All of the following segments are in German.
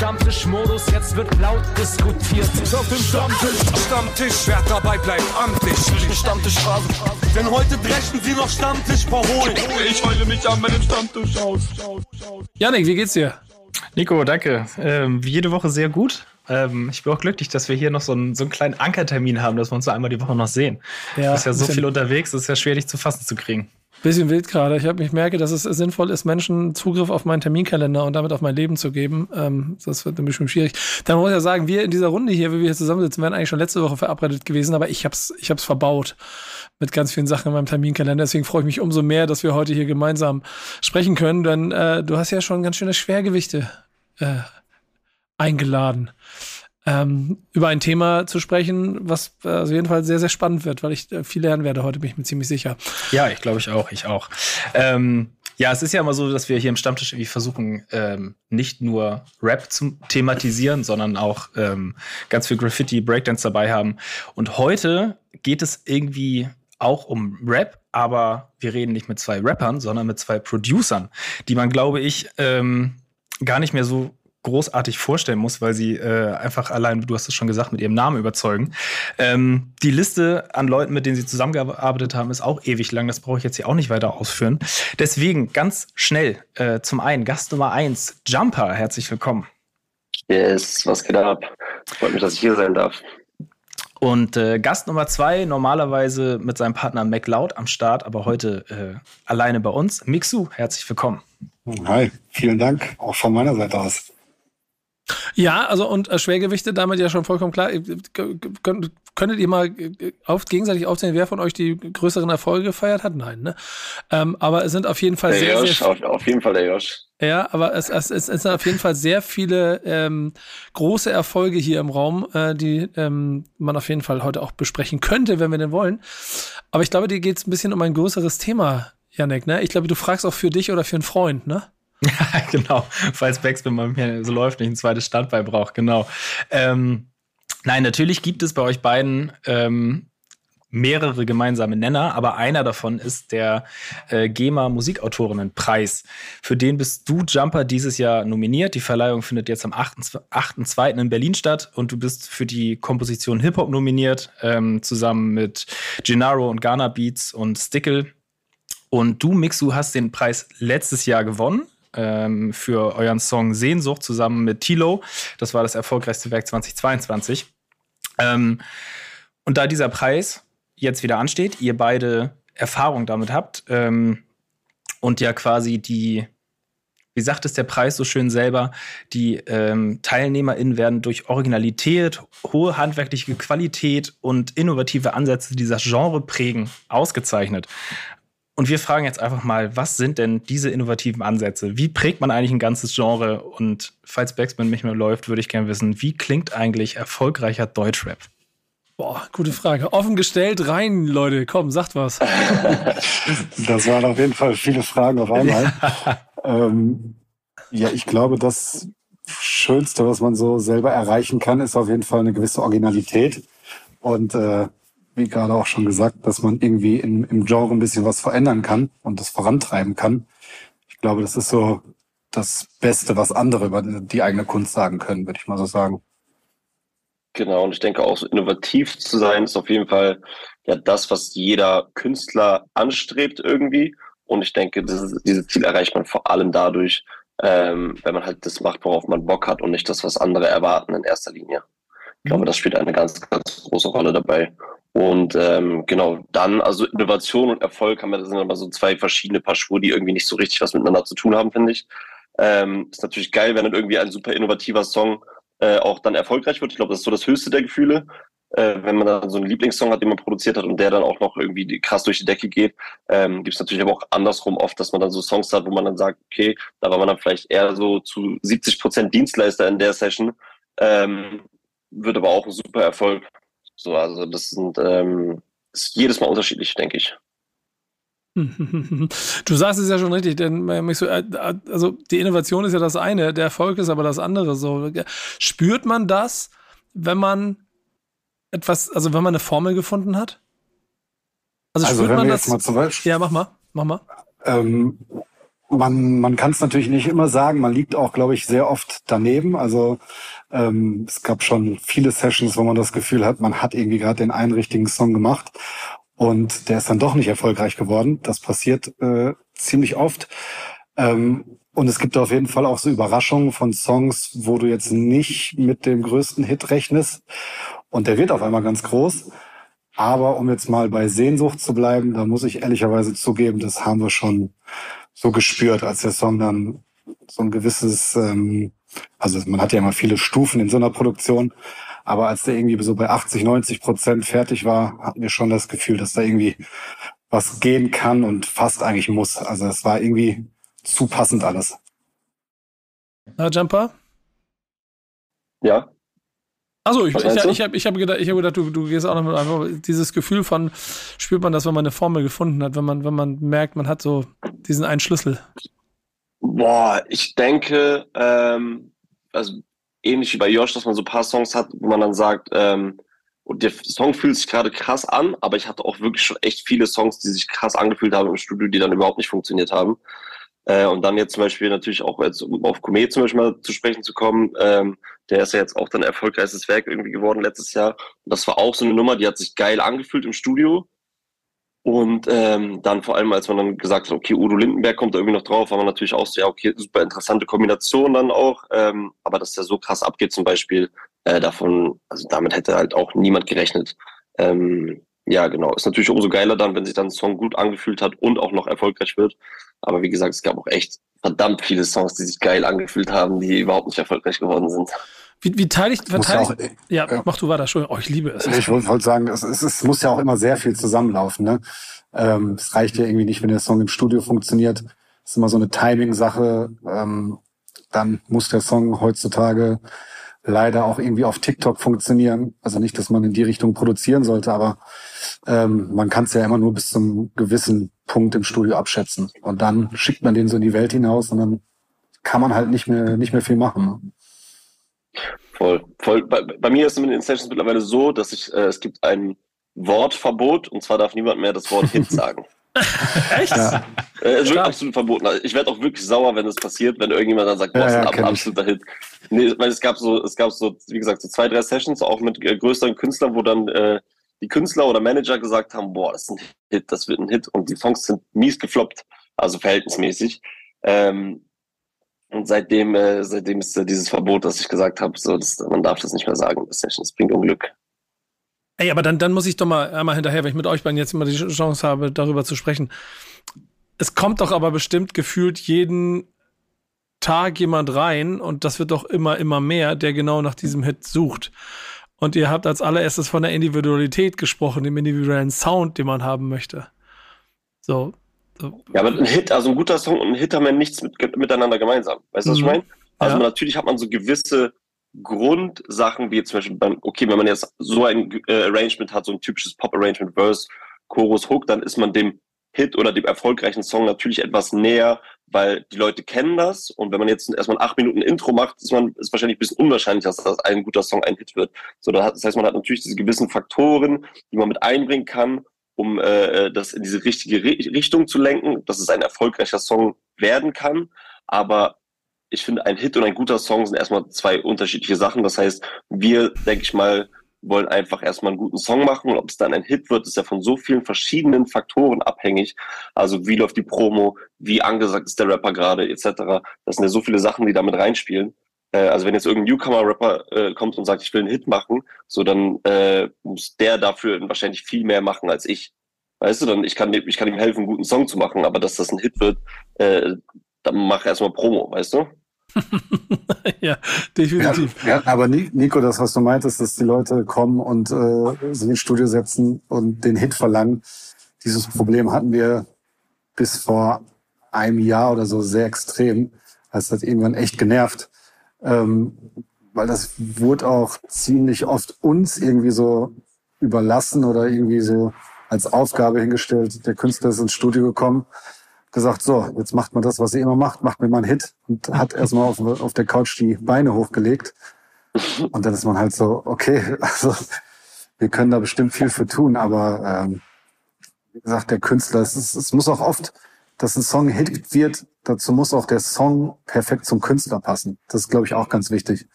Stammtischmodus, jetzt wird laut diskutiert. Auf dem Stammtisch, Stammtisch, wer dabei bleibt, amtlich. Stammtisch Phase. Denn heute brechen sie noch Stammtisch verholen. Ich heule mich an meinem Stammtisch aus. Janik, wie geht's dir? Nico, danke. Ähm, wie jede Woche sehr gut. Ähm, ich bin auch glücklich, dass wir hier noch so einen, so einen kleinen Ankertermin haben, dass wir uns so einmal die Woche noch sehen. Ja, du bist ja so viel unterwegs, es ist ja schwer, dich zu fassen zu kriegen. Bisschen wild gerade. Ich, ich merke, dass es sinnvoll ist, Menschen Zugriff auf meinen Terminkalender und damit auf mein Leben zu geben. Ähm, das wird ein bisschen schwierig. Dann muss ich ja sagen, wir in dieser Runde hier, wie wir hier zusammensitzen, wären eigentlich schon letzte Woche verabredet gewesen, aber ich hab's, ich hab's verbaut mit ganz vielen Sachen in meinem Terminkalender. Deswegen freue ich mich umso mehr, dass wir heute hier gemeinsam sprechen können, denn äh, du hast ja schon ganz schöne Schwergewichte äh, eingeladen ähm, über ein Thema zu sprechen, was äh, auf jeden Fall sehr, sehr spannend wird, weil ich äh, viel lernen werde heute, bin ich mir ziemlich sicher. Ja, ich glaube ich auch, ich auch. Ähm, ja, es ist ja immer so, dass wir hier im Stammtisch irgendwie versuchen, ähm, nicht nur Rap zu thematisieren, sondern auch ähm, ganz viel Graffiti, Breakdance dabei haben. Und heute geht es irgendwie auch um Rap, aber wir reden nicht mit zwei Rappern, sondern mit zwei Producern, die man, glaube ich, ähm, gar nicht mehr so großartig vorstellen muss, weil sie äh, einfach allein, du hast es schon gesagt, mit ihrem Namen überzeugen. Ähm, die Liste an Leuten, mit denen sie zusammengearbeitet haben, ist auch ewig lang. Das brauche ich jetzt hier auch nicht weiter ausführen. Deswegen ganz schnell äh, zum einen Gast Nummer eins, Jumper. Herzlich willkommen. Yes, was geht ab? Freut mich, dass ich hier sein darf. Und äh, Gast Nummer zwei, normalerweise mit seinem Partner MacLeod am Start, aber heute äh, alleine bei uns. Mixu, herzlich willkommen. Hi, vielen Dank, auch von meiner Seite aus. Ja, also und äh, Schwergewichte damit ja schon vollkommen klar. Könntet ihr mal äh, auf, gegenseitig aufzählen, wer von euch die größeren Erfolge gefeiert hat? Nein, ne? Ähm, aber es sind auf jeden Fall der sehr, Josh, sehr auf, auf, jeden Fall der Josh. Ja, aber es, es, es, es sind auf jeden Fall sehr viele ähm, große Erfolge hier im Raum, äh, die ähm, man auf jeden Fall heute auch besprechen könnte, wenn wir denn wollen. Aber ich glaube, dir geht es ein bisschen um ein größeres Thema, Janek, ne? Ich glaube, du fragst auch für dich oder für einen Freund, ne? Ja, genau. Falls Backspin bei mir so läuft, nicht ein zweites Standbein braucht, genau. Ähm, nein, natürlich gibt es bei euch beiden ähm, mehrere gemeinsame Nenner, aber einer davon ist der äh, GEMA Musikautorinnenpreis. Für den bist du Jumper dieses Jahr nominiert. Die Verleihung findet jetzt am 8.2. in Berlin statt und du bist für die Komposition Hip-Hop nominiert, ähm, zusammen mit Gennaro und Ghana Beats und Stickle. Und du, Mixu, hast den Preis letztes Jahr gewonnen ähm, für euren Song Sehnsucht zusammen mit Tilo. Das war das erfolgreichste Werk 2022. Ähm, und da dieser Preis jetzt wieder ansteht, ihr beide Erfahrung damit habt ähm, und ja quasi die, wie sagt es der Preis so schön selber, die ähm, TeilnehmerInnen werden durch Originalität, hohe handwerkliche Qualität und innovative Ansätze, die das Genre prägen, ausgezeichnet. Und wir fragen jetzt einfach mal, was sind denn diese innovativen Ansätze? Wie prägt man eigentlich ein ganzes Genre? Und falls Backspin nicht mehr läuft, würde ich gerne wissen, wie klingt eigentlich erfolgreicher Deutschrap? Boah, gute Frage. Offen gestellt, rein, Leute. Komm, sagt was. das waren auf jeden Fall viele Fragen auf einmal. ähm, ja, ich glaube, das Schönste, was man so selber erreichen kann, ist auf jeden Fall eine gewisse Originalität. Und äh, wie gerade auch schon gesagt, dass man irgendwie im, im Genre ein bisschen was verändern kann und das vorantreiben kann. Ich glaube, das ist so das Beste, was andere über die eigene Kunst sagen können, würde ich mal so sagen. Genau, und ich denke auch so innovativ zu sein, ist auf jeden Fall ja das, was jeder Künstler anstrebt irgendwie. Und ich denke, dieses, dieses Ziel erreicht man vor allem dadurch, ähm, wenn man halt das macht, worauf man Bock hat und nicht das, was andere erwarten in erster Linie. Ich glaube, mhm. das spielt eine ganz, ganz große Rolle dabei. Und ähm, genau, dann, also Innovation und Erfolg haben wir, das sind aber so zwei verschiedene Paar Schuhe, die irgendwie nicht so richtig was miteinander zu tun haben, finde ich. Ähm, ist natürlich geil, wenn dann irgendwie ein super innovativer Song äh, auch dann erfolgreich wird. Ich glaube, das ist so das höchste der Gefühle. Äh, wenn man dann so einen Lieblingssong hat, den man produziert hat und der dann auch noch irgendwie krass durch die Decke geht, ähm, gibt es natürlich aber auch andersrum oft, dass man dann so Songs hat, wo man dann sagt, okay, da war man dann vielleicht eher so zu 70 Prozent Dienstleister in der Session, ähm, wird aber auch ein super Erfolg. So, also das sind ähm, ist jedes Mal unterschiedlich, denke ich. Du sagst es ja schon richtig, denn äh, äh, also die Innovation ist ja das eine, der Erfolg ist aber das andere. So spürt man das, wenn man etwas, also wenn man eine Formel gefunden hat? Also, also spürt man das? Jetzt mal zum Beispiel, ja, mach mal, mach mal. Ähm, man, man kann es natürlich nicht immer sagen. Man liegt auch, glaube ich, sehr oft daneben. Also ähm, es gab schon viele Sessions, wo man das Gefühl hat, man hat irgendwie gerade den einen richtigen Song gemacht und der ist dann doch nicht erfolgreich geworden. Das passiert äh, ziemlich oft. Ähm, und es gibt auf jeden Fall auch so Überraschungen von Songs, wo du jetzt nicht mit dem größten Hit rechnest und der wird auf einmal ganz groß. Aber um jetzt mal bei Sehnsucht zu bleiben, da muss ich ehrlicherweise zugeben, das haben wir schon so gespürt, als der Song dann so ein gewisses, ähm, also man hat ja immer viele Stufen in so einer Produktion, aber als der irgendwie so bei 80, 90 Prozent fertig war, hatten wir schon das Gefühl, dass da irgendwie was gehen kann und fast eigentlich muss. Also es war irgendwie zu passend alles. Na, Jumper? Ja. Also ich, ich, ich, ich habe ich hab gedacht, ich hab gedacht du, du gehst auch noch mit einfach dieses Gefühl von, spürt man das, wenn man eine Formel gefunden hat, wenn man, wenn man merkt, man hat so diesen einen Schlüssel. Boah, ich denke, ähm, also ähnlich wie bei Josh, dass man so ein paar Songs hat, wo man dann sagt, ähm, und der Song fühlt sich gerade krass an, aber ich hatte auch wirklich schon echt viele Songs, die sich krass angefühlt haben im Studio, die dann überhaupt nicht funktioniert haben. Äh, und dann jetzt zum Beispiel natürlich auch jetzt, um auf Komet zum Beispiel mal zu sprechen zu kommen, ähm, der ist ja jetzt auch dann erfolgreiches Werk irgendwie geworden letztes Jahr. Und das war auch so eine Nummer, die hat sich geil angefühlt im Studio. Und ähm, dann vor allem, als man dann gesagt hat, okay, Udo Lindenberg kommt da irgendwie noch drauf, war man natürlich auch so, ja, okay, super interessante Kombination dann auch. Ähm, aber dass der so krass abgeht zum Beispiel, äh, davon, also damit hätte halt auch niemand gerechnet. Ähm, ja, genau. Ist natürlich umso geiler dann, wenn sich dann ein Song gut angefühlt hat und auch noch erfolgreich wird. Aber wie gesagt, es gab auch echt verdammt viele Songs, die sich geil angefühlt haben, die überhaupt nicht erfolgreich geworden sind. Wie, wie teile ich, verteile ja, ich, ja, ja, mach du weiter, Entschuldigung. Oh, ich liebe es. Ich wollte wollt sagen, es, es, es, muss ja auch immer sehr viel zusammenlaufen. Ne? Ähm, es reicht ja irgendwie nicht, wenn der Song im Studio funktioniert. Es ist immer so eine Timing-Sache. Ähm, dann muss der Song heutzutage leider auch irgendwie auf TikTok funktionieren. Also nicht, dass man in die Richtung produzieren sollte, aber ähm, man kann es ja immer nur bis zum gewissen Punkt im Studio abschätzen. Und dann schickt man den so in die Welt hinaus und dann kann man halt nicht mehr, nicht mehr viel machen. Voll. Voll. Bei, bei mir ist es mit den Sessions mittlerweile so, dass ich, äh, es gibt ein Wortverbot und zwar darf niemand mehr das Wort Hit sagen. Echt? Ja. Äh, es wird absolut verboten. Also ich werde auch wirklich sauer, wenn das passiert, wenn irgendjemand dann sagt, boah, ja, ja, ein absoluter Hit. Nee, weil es gab so, es gab so, wie gesagt, so zwei, drei Sessions, auch mit äh, größeren Künstlern, wo dann äh, die Künstler oder Manager gesagt haben, boah, das ist ein Hit, das wird ein Hit und die Songs sind mies gefloppt, also verhältnismäßig. Ähm, und seitdem, äh, seitdem ist äh, dieses Verbot, dass ich gesagt habe, so, das, man darf das nicht mehr sagen, das Sessions bringt Unglück. Ey, aber dann, dann muss ich doch mal einmal hinterher, weil ich mit euch beiden jetzt immer die Chance habe, darüber zu sprechen. Es kommt doch aber bestimmt gefühlt jeden Tag jemand rein und das wird doch immer, immer mehr, der genau nach diesem Hit sucht. Und ihr habt als allererstes von der Individualität gesprochen, dem individuellen Sound, den man haben möchte. So. Ja, aber ein Hit, also ein guter Song und ein Hit haben ja nichts mit, miteinander gemeinsam. Weißt du, was mhm. ich meine? Also ja. natürlich hat man so gewisse Grundsachen, wie zum Beispiel beim, okay, wenn man jetzt so ein äh, Arrangement hat, so ein typisches Pop-Arrangement, Verse, Chorus, Hook, dann ist man dem Hit oder dem erfolgreichen Song natürlich etwas näher, weil die Leute kennen das. Und wenn man jetzt erstmal acht Minuten Intro macht, ist man ist wahrscheinlich ein bisschen unwahrscheinlich, dass das ein guter Song ein Hit wird. So, das heißt, man hat natürlich diese gewissen Faktoren, die man mit einbringen kann, um äh, das in diese richtige Richtung zu lenken, dass es ein erfolgreicher Song werden kann. Aber ich finde, ein Hit und ein guter Song sind erstmal zwei unterschiedliche Sachen. Das heißt, wir, denke ich mal, wollen einfach erstmal einen guten Song machen und ob es dann ein Hit wird, ist ja von so vielen verschiedenen Faktoren abhängig. Also wie läuft die Promo, wie angesagt ist der Rapper gerade, etc. Das sind ja so viele Sachen, die damit reinspielen. Äh, also wenn jetzt irgendein Newcomer-Rapper äh, kommt und sagt, ich will einen Hit machen, so dann äh, muss der dafür wahrscheinlich viel mehr machen als ich. Weißt du, dann ich kann, ich kann ihm helfen, einen guten Song zu machen, aber dass das ein Hit wird, äh, dann mach erstmal Promo, weißt du? ja, definitiv. Ja, ja, aber Nico, das, was du meintest, dass die Leute kommen und äh, sich ins Studio setzen und den Hit verlangen, dieses Problem hatten wir bis vor einem Jahr oder so sehr extrem. Das hat irgendwann echt genervt. Ähm, weil das wurde auch ziemlich oft uns irgendwie so überlassen oder irgendwie so als Aufgabe hingestellt. Der Künstler ist ins Studio gekommen gesagt, so, jetzt macht man das, was sie immer macht, macht mir mal einen Hit und hat erstmal auf, auf der Couch die Beine hochgelegt. Und dann ist man halt so, okay, also wir können da bestimmt viel für tun, aber ähm, wie gesagt, der Künstler, es, ist, es muss auch oft dass ein Song Hit wird, dazu muss auch der Song perfekt zum Künstler passen. Das ist, glaube ich, auch ganz wichtig.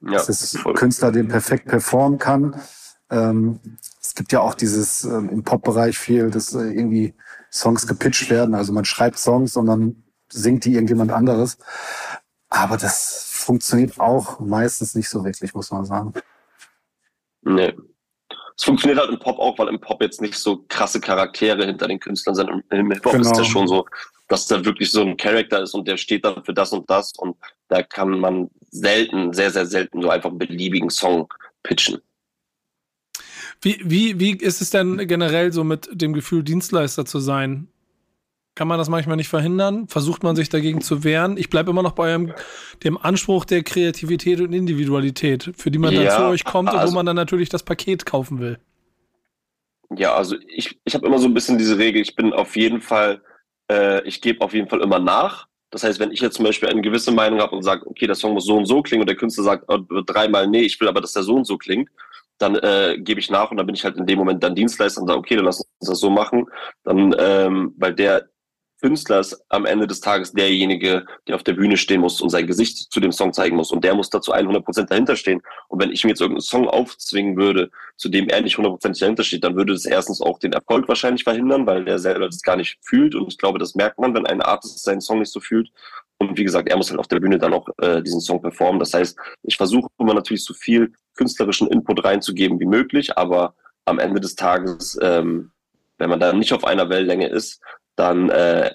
Ja, dass das Künstler den perfekt performen kann. Ähm, es gibt ja auch dieses ähm, im Pop-Bereich viel, dass äh, irgendwie Songs gepitcht werden. Also man schreibt Songs und dann singt die irgendjemand anderes. Aber das funktioniert auch meistens nicht so wirklich, muss man sagen. Nee. Es funktioniert halt im Pop auch, weil im Pop jetzt nicht so krasse Charaktere hinter den Künstlern sind. Im Hip-Hop genau. ist das schon so, dass da wirklich so ein Charakter ist und der steht dann für das und das und da kann man selten, sehr, sehr selten so einfach einen beliebigen Song pitchen. Wie, wie, wie ist es denn generell so mit dem Gefühl, Dienstleister zu sein? Kann man das manchmal nicht verhindern? Versucht man sich dagegen zu wehren? Ich bleibe immer noch bei eurem, dem Anspruch der Kreativität und Individualität, für die man ja, dann zu euch kommt also, und wo also man dann natürlich das Paket kaufen will. Ja, also ich, ich habe immer so ein bisschen diese Regel, ich bin auf jeden Fall, äh, ich gebe auf jeden Fall immer nach. Das heißt, wenn ich jetzt zum Beispiel eine gewisse Meinung habe und sage, okay, der Song muss so und so klingen und der Künstler sagt oh, dreimal, nee, ich will aber, dass der so und so klingt, dann äh, gebe ich nach und dann bin ich halt in dem Moment dann Dienstleister und sage, okay, dann lass uns das so machen. Dann, ähm, weil der Künstler ist am Ende des Tages derjenige, der auf der Bühne stehen muss und sein Gesicht zu dem Song zeigen muss. Und der muss dazu 100% dahinter stehen. Und wenn ich mir jetzt irgendeinen Song aufzwingen würde, zu dem er nicht 100% dahinter steht, dann würde das erstens auch den Erfolg wahrscheinlich verhindern, weil der selber das gar nicht fühlt. Und ich glaube, das merkt man, wenn ein Artist seinen Song nicht so fühlt. Und wie gesagt, er muss halt auf der Bühne dann auch äh, diesen Song performen. Das heißt, ich versuche immer natürlich so viel künstlerischen Input reinzugeben wie möglich, aber am Ende des Tages, ähm, wenn man da nicht auf einer Wellenlänge ist, dann, äh,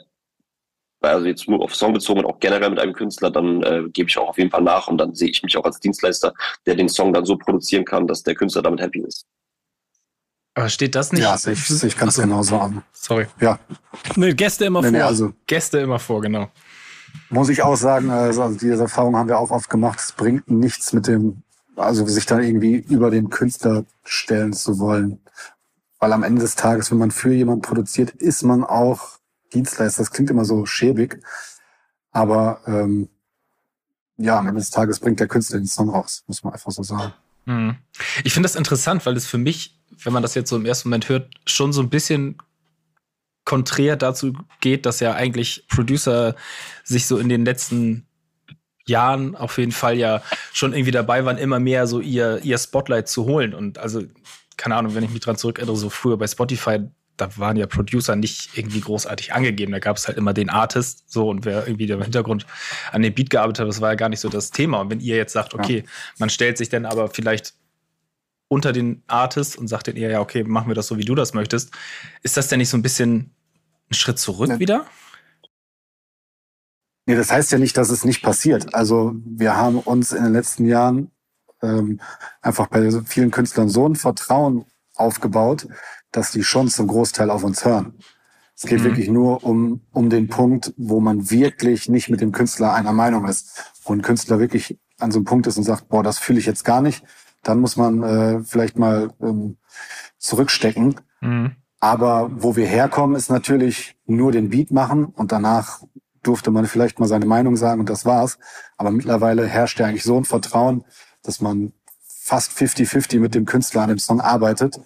also jetzt nur auf Song bezogen und auch generell mit einem Künstler, dann äh, gebe ich auch auf jeden Fall nach und dann sehe ich mich auch als Dienstleister, der den Song dann so produzieren kann, dass der Künstler damit happy ist. Aber steht das nicht? Ja, sehe ich, ich ganz so. genau so an. Sorry. Ja. Nee, Gäste immer nee, vor. Nee, also Gäste immer vor, genau. Muss ich auch sagen, also diese Erfahrung haben wir auch oft gemacht. Es bringt nichts mit dem, also sich da irgendwie über den Künstler stellen zu wollen. Weil am Ende des Tages, wenn man für jemanden produziert, ist man auch Dienstleister. Das klingt immer so schäbig. Aber ähm, ja, am Ende des Tages bringt der Künstler den Song raus, muss man einfach so sagen. Hm. Ich finde das interessant, weil es für mich, wenn man das jetzt so im ersten Moment hört, schon so ein bisschen konträr dazu geht, dass ja eigentlich Producer sich so in den letzten Jahren auf jeden Fall ja schon irgendwie dabei waren, immer mehr so ihr, ihr Spotlight zu holen. Und also keine Ahnung, wenn ich mich dran zurückerinnere, so früher bei Spotify, da waren ja Producer nicht irgendwie großartig angegeben. Da gab es halt immer den Artist, so und wer irgendwie im Hintergrund an dem Beat gearbeitet hat, das war ja gar nicht so das Thema. Und wenn ihr jetzt sagt, okay, ja. man stellt sich dann aber vielleicht unter den Artist und sagt dann eher, ja, okay, machen wir das so, wie du das möchtest, ist das denn nicht so ein bisschen ein Schritt zurück ja. wieder? Nee, das heißt ja nicht, dass es nicht passiert. Also wir haben uns in den letzten Jahren ähm, einfach bei vielen Künstlern so ein Vertrauen aufgebaut, dass die schon zum Großteil auf uns hören. Es geht mhm. wirklich nur um, um den Punkt, wo man wirklich nicht mit dem Künstler einer Meinung ist. Wo ein Künstler wirklich an so einem Punkt ist und sagt, boah, das fühle ich jetzt gar nicht. Dann muss man äh, vielleicht mal ähm, zurückstecken. Mhm. Aber wo wir herkommen, ist natürlich nur den Beat machen und danach durfte man vielleicht mal seine Meinung sagen und das war's. Aber mittlerweile herrscht ja eigentlich so ein Vertrauen, dass man fast 50-50 mit dem Künstler an dem Song arbeitet.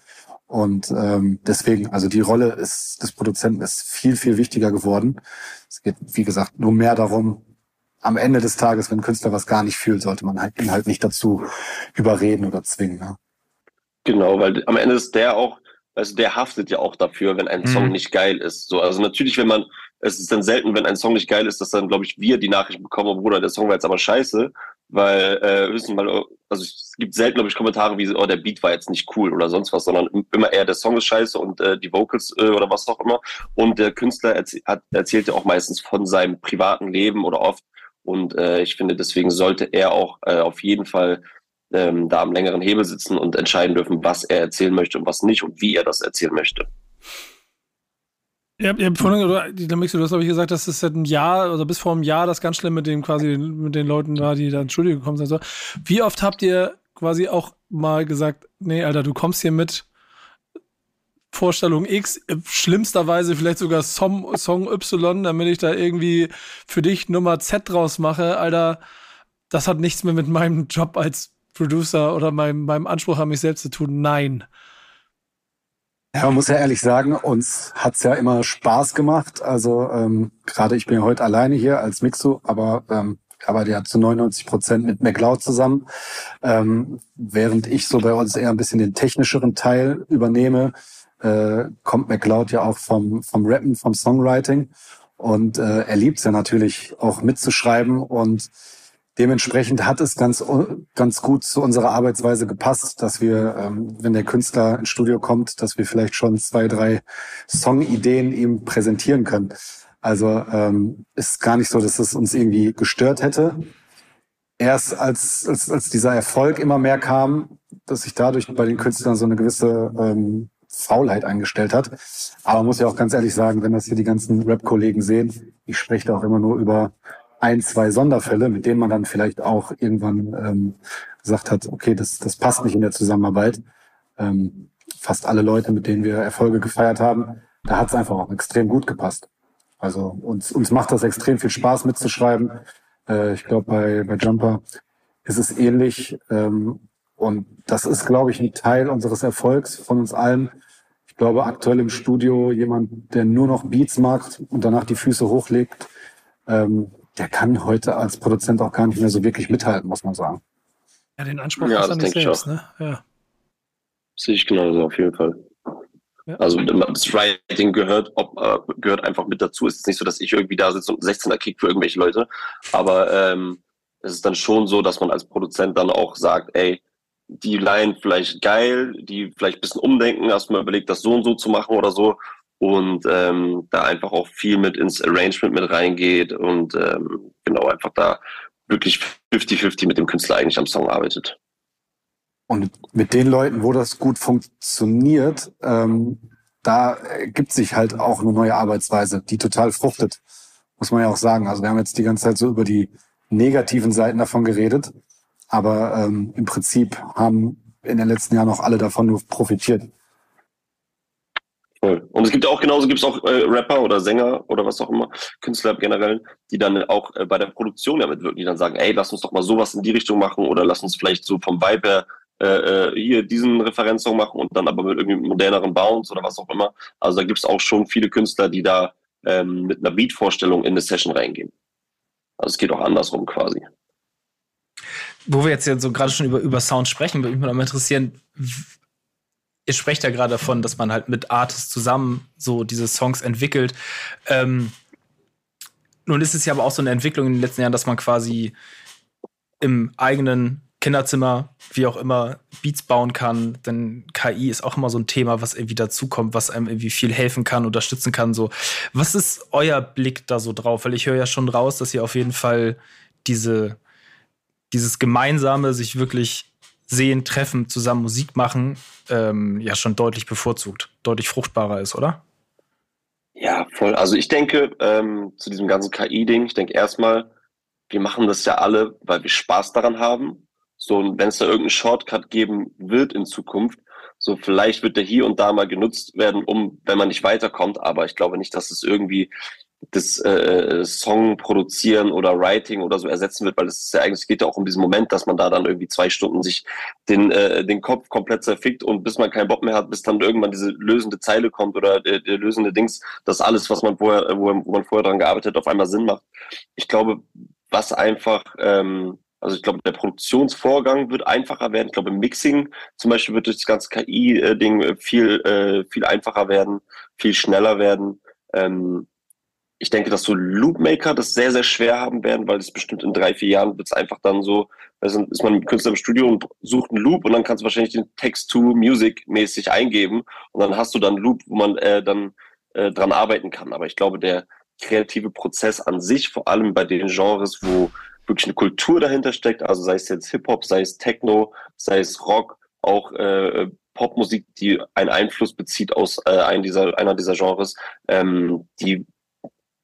Und ähm, deswegen, also die Rolle ist, des Produzenten ist viel, viel wichtiger geworden. Es geht, wie gesagt, nur mehr darum, am Ende des Tages, wenn ein Künstler was gar nicht fühlt, sollte man halt ihn halt nicht dazu überreden oder zwingen. Ne? Genau, weil am Ende ist der auch, also der haftet ja auch dafür, wenn ein mhm. Song nicht geil ist. So, also natürlich, wenn man, es ist dann selten, wenn ein Song nicht geil ist, dass dann, glaube ich, wir die Nachricht bekommen, oh Bruder, der Song war jetzt aber scheiße weil äh, wissen mal, also es gibt selten, glaube ich, Kommentare wie, oh, der Beat war jetzt nicht cool oder sonst was, sondern immer eher der Song ist scheiße und äh, die Vocals äh, oder was auch immer. Und der Künstler erzäh hat, erzählt ja auch meistens von seinem privaten Leben oder oft. Und äh, ich finde, deswegen sollte er auch äh, auf jeden Fall ähm, da am längeren Hebel sitzen und entscheiden dürfen, was er erzählen möchte und was nicht und wie er das erzählen möchte. Ihr habt, vorhin, oder du hast, glaube ich, gesagt, dass es seit ein Jahr, also bis vor einem Jahr das ganz schlimm mit dem quasi, mit den Leuten da, die da ins Studio gekommen sind. So. Wie oft habt ihr quasi auch mal gesagt, nee, Alter, du kommst hier mit Vorstellung X, schlimmsterweise vielleicht sogar Song, Song Y, damit ich da irgendwie für dich Nummer Z draus mache, Alter, das hat nichts mehr mit meinem Job als Producer oder meinem, meinem Anspruch an mich selbst zu tun. Nein. Ja, man muss ja ehrlich sagen, uns hat's ja immer Spaß gemacht. Also ähm, gerade ich bin ja heute alleine hier als Mixu, aber ähm, arbeite ja zu 99 Prozent mit McLeod zusammen, ähm, während ich so bei uns eher ein bisschen den technischeren Teil übernehme. Äh, kommt McLeod ja auch vom vom Rappen, vom Songwriting und äh, er liebt's ja natürlich auch mitzuschreiben und Dementsprechend hat es ganz, ganz gut zu unserer Arbeitsweise gepasst, dass wir, ähm, wenn der Künstler ins Studio kommt, dass wir vielleicht schon zwei, drei Songideen ihm präsentieren können. Also ähm, ist gar nicht so, dass es uns irgendwie gestört hätte. Erst als, als, als dieser Erfolg immer mehr kam, dass sich dadurch bei den Künstlern so eine gewisse ähm, Faulheit eingestellt hat. Aber muss ja auch ganz ehrlich sagen, wenn das hier die ganzen Rap-Kollegen sehen, ich spreche da auch immer nur über ein, zwei Sonderfälle, mit denen man dann vielleicht auch irgendwann ähm, gesagt hat, okay, das, das passt nicht in der Zusammenarbeit. Ähm, fast alle Leute, mit denen wir Erfolge gefeiert haben, da hat es einfach auch extrem gut gepasst. Also uns, uns macht das extrem viel Spaß mitzuschreiben. Äh, ich glaube, bei, bei Jumper ist es ähnlich. Ähm, und das ist, glaube ich, ein Teil unseres Erfolgs von uns allen. Ich glaube, aktuell im Studio jemand, der nur noch Beats macht und danach die Füße hochlegt, ähm, der kann heute als Produzent auch gar nicht mehr so wirklich mithalten, muss man sagen. Ja, den Anspruch ja, hat er nicht selbst, ne? Ja. Sehe ich genauso auf jeden Fall. Ja. Also das Writing gehört, ob, äh, gehört einfach mit dazu. Es ist nicht so, dass ich irgendwie da sitze und 16er Kick für irgendwelche Leute. Aber ähm, es ist dann schon so, dass man als Produzent dann auch sagt, ey, die Line vielleicht geil, die vielleicht ein bisschen umdenken, hast du mal überlegt, das so und so zu machen oder so und ähm, da einfach auch viel mit ins Arrangement mit reingeht und ähm, genau einfach da wirklich 50-50 mit dem Künstler eigentlich am Song arbeitet. Und mit den Leuten, wo das gut funktioniert, ähm, da gibt sich halt auch eine neue Arbeitsweise, die total fruchtet, muss man ja auch sagen. Also wir haben jetzt die ganze Zeit so über die negativen Seiten davon geredet, aber ähm, im Prinzip haben in den letzten Jahren auch alle davon nur profitiert. Voll. Und es gibt auch genauso gibt es auch äh, Rapper oder Sänger oder was auch immer, Künstler generell, die dann auch äh, bei der Produktion damit wirken, die dann sagen, ey, lass uns doch mal sowas in die Richtung machen oder lass uns vielleicht so vom Vibe her äh, äh hier diesen Referenzsong machen und dann aber mit irgendwie moderneren Bounce oder was auch immer. Also da gibt es auch schon viele Künstler, die da ähm, mit einer Beat-Vorstellung in eine Session reingehen. Also es geht auch andersrum quasi. Wo wir jetzt ja so gerade schon über, über Sound sprechen, würde mich mal interessieren, ihr sprecht ja gerade davon, dass man halt mit Artists zusammen so diese Songs entwickelt. Ähm, nun ist es ja aber auch so eine Entwicklung in den letzten Jahren, dass man quasi im eigenen Kinderzimmer, wie auch immer, Beats bauen kann. Denn KI ist auch immer so ein Thema, was irgendwie dazukommt, was einem irgendwie viel helfen kann, unterstützen kann. So, was ist euer Blick da so drauf? Weil ich höre ja schon raus, dass ihr auf jeden Fall diese, dieses gemeinsame, sich wirklich sehen, treffen, zusammen Musik machen, ähm, ja schon deutlich bevorzugt, deutlich fruchtbarer ist, oder? Ja, voll. Also ich denke, ähm, zu diesem ganzen KI-Ding, ich denke erstmal, wir machen das ja alle, weil wir Spaß daran haben. So, und wenn es da irgendeinen Shortcut geben wird in Zukunft, so vielleicht wird der hier und da mal genutzt werden, um, wenn man nicht weiterkommt, aber ich glaube nicht, dass es irgendwie das äh, Song produzieren oder Writing oder so ersetzen wird, weil es ist ja eigentlich geht ja auch um diesen Moment, dass man da dann irgendwie zwei Stunden sich den äh, den Kopf komplett zerfickt und bis man keinen Bock mehr hat, bis dann irgendwann diese lösende Zeile kommt oder der, der lösende Dings, dass alles, was man vorher, wo, wo man vorher dran gearbeitet hat, auf einmal Sinn macht. Ich glaube, was einfach ähm, also ich glaube, der Produktionsvorgang wird einfacher werden. Ich glaube, im Mixing zum Beispiel wird durch das ganze KI-Ding viel, äh, viel einfacher werden, viel schneller werden. Ähm, ich denke, dass so Loopmaker das sehr, sehr schwer haben werden, weil es bestimmt in drei, vier Jahren wird es einfach dann so, also ist man Künstler im Studio und sucht einen Loop und dann kannst du wahrscheinlich den Text-to-Music mäßig eingeben und dann hast du dann einen Loop, wo man äh, dann äh, dran arbeiten kann. Aber ich glaube, der kreative Prozess an sich, vor allem bei den Genres, wo wirklich eine Kultur dahinter steckt, also sei es jetzt Hip-Hop, sei es Techno, sei es Rock, auch äh, Popmusik, die einen Einfluss bezieht aus äh, einem dieser, einer dieser Genres, ähm, die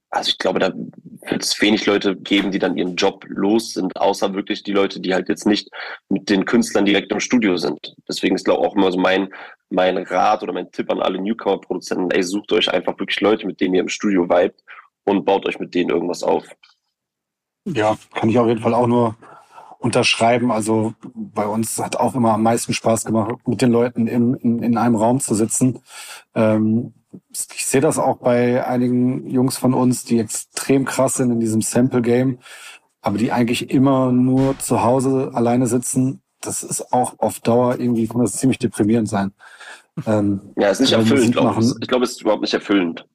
also ich glaube, da wird es wenig Leute geben, die dann ihren Job los sind, außer wirklich die Leute, die halt jetzt nicht mit den Künstlern direkt im Studio sind. Deswegen ist glaube ich auch immer so mein, mein Rat oder mein Tipp an alle Newcomer-Produzenten, ey, sucht euch einfach wirklich Leute, mit denen ihr im Studio vibet und baut euch mit denen irgendwas auf. Ja, kann ich auf jeden Fall auch nur unterschreiben. Also bei uns hat auch immer am meisten Spaß gemacht, mit den Leuten im, in, in einem Raum zu sitzen. Ähm, ich sehe das auch bei einigen Jungs von uns, die extrem krass sind in diesem Sample-Game, aber die eigentlich immer nur zu Hause alleine sitzen. Das ist auch auf Dauer irgendwie, kann das ziemlich deprimierend sein. Ähm, ja, ist nicht erfüllend, glaube ich. Ich glaube, es ist überhaupt nicht erfüllend.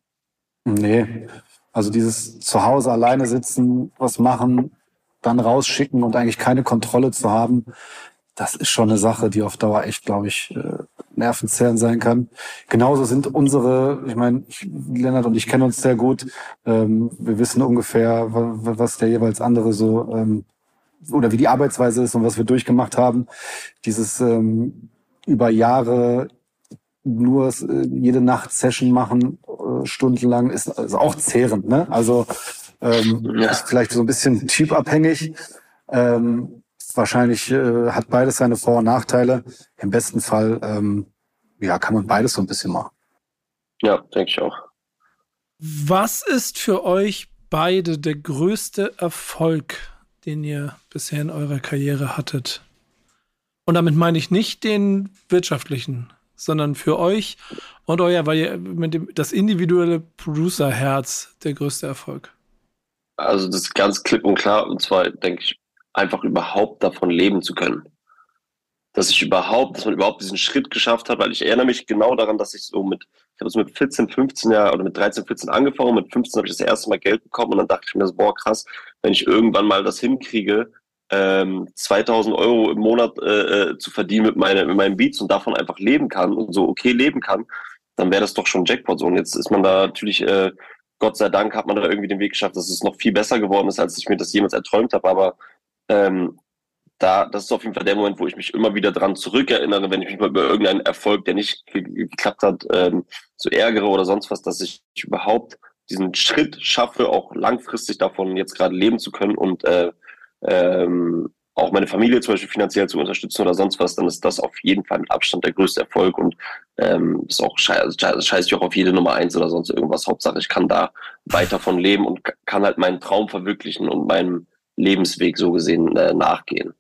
Nee. Also dieses zu Hause alleine sitzen, was machen, dann rausschicken und eigentlich keine Kontrolle zu haben, das ist schon eine Sache, die auf Dauer echt, glaube ich, nervenzerrend sein kann. Genauso sind unsere, ich meine, Lennart und ich kennen uns sehr gut. Ähm, wir wissen ungefähr, was der jeweils andere so ähm, oder wie die Arbeitsweise ist und was wir durchgemacht haben. Dieses ähm, über Jahre nur äh, jede Nacht Session machen, äh, stundenlang, ist, ist auch zehrend. Ne? Also ähm, ja. ist vielleicht so ein bisschen typabhängig. Ähm, wahrscheinlich äh, hat beides seine Vor- und Nachteile. Im besten Fall ähm, ja, kann man beides so ein bisschen machen. Ja, denke ich auch. Was ist für euch beide der größte Erfolg, den ihr bisher in eurer Karriere hattet? Und damit meine ich nicht den wirtschaftlichen, sondern für euch und euer, weil ihr mit dem das individuelle Producer-Herz der größte Erfolg. Also das ist ganz klipp und klar. Und zwar denke ich, einfach überhaupt davon leben zu können. Dass ich überhaupt, dass man überhaupt diesen Schritt geschafft hat, weil ich erinnere mich genau daran, dass ich so mit, ich habe es mit 14, 15 Jahren oder mit 13, 14 angefangen, mit 15 habe ich das erste Mal Geld bekommen und dann dachte ich mir, boah, krass, wenn ich irgendwann mal das hinkriege, ähm, 2000 Euro im Monat äh, äh, zu verdienen mit, meine, mit meinen Beats und davon einfach leben kann und so okay leben kann, dann wäre das doch schon Jackpot so. Und jetzt ist man da natürlich, äh, Gott sei Dank hat man da irgendwie den Weg geschafft, dass es noch viel besser geworden ist, als ich mir das jemals erträumt habe. Aber ähm, da, das ist auf jeden Fall der Moment, wo ich mich immer wieder dran zurückerinnere, wenn ich mich mal über irgendeinen Erfolg, der nicht geklappt hat, ähm, so ärgere oder sonst was, dass ich überhaupt diesen Schritt schaffe, auch langfristig davon jetzt gerade leben zu können und äh, ähm, auch meine Familie zum Beispiel finanziell zu unterstützen oder sonst was, dann ist das auf jeden Fall mit Abstand der größte Erfolg und ähm, ist auch scheiße, also scheiße ich auch auf jede Nummer eins oder sonst irgendwas. Hauptsache, ich kann da weiter von leben und kann halt meinen Traum verwirklichen und meinem Lebensweg so gesehen äh, nachgehen.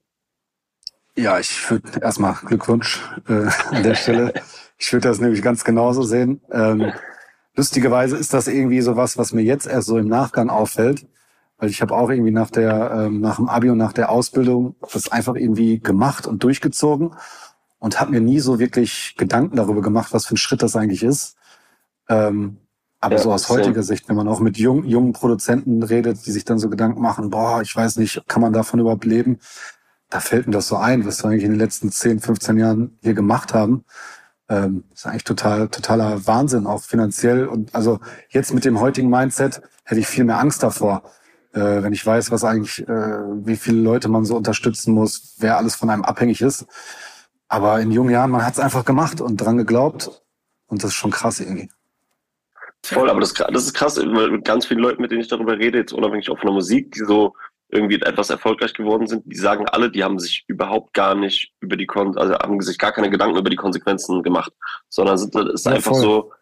Ja, ich würde erstmal Glückwunsch äh, an der Stelle. Ich würde das nämlich ganz genauso sehen. Ähm, lustigerweise ist das irgendwie so was, was mir jetzt erst so im Nachgang auffällt. Weil ich habe auch irgendwie nach der, ähm, nach dem Abi und nach der Ausbildung das einfach irgendwie gemacht und durchgezogen und habe mir nie so wirklich Gedanken darüber gemacht, was für ein Schritt das eigentlich ist. Ähm, aber ja, so aus heutiger so. Sicht, wenn man auch mit jung, jungen Produzenten redet, die sich dann so Gedanken machen, boah, ich weiß nicht, kann man davon überhaupt leben? Da fällt mir das so ein, was wir eigentlich in den letzten 10, 15 Jahren hier gemacht haben. Ähm, ist eigentlich total, totaler Wahnsinn, auch finanziell. Und also jetzt mit dem heutigen Mindset hätte ich viel mehr Angst davor äh, wenn ich weiß, was eigentlich, äh, wie viele Leute man so unterstützen muss, wer alles von einem abhängig ist. Aber in jungen Jahren, man hat es einfach gemacht und dran geglaubt und das ist schon krass irgendwie. Voll, aber das, das ist krass, weil mit ganz vielen Leuten, mit denen ich darüber rede, jetzt unabhängig auch von der Musik, die so irgendwie etwas erfolgreich geworden sind, die sagen alle, die haben sich überhaupt gar nicht über die Kon also haben sich gar keine Gedanken über die Konsequenzen gemacht, sondern sind, ist ja, einfach voll. so,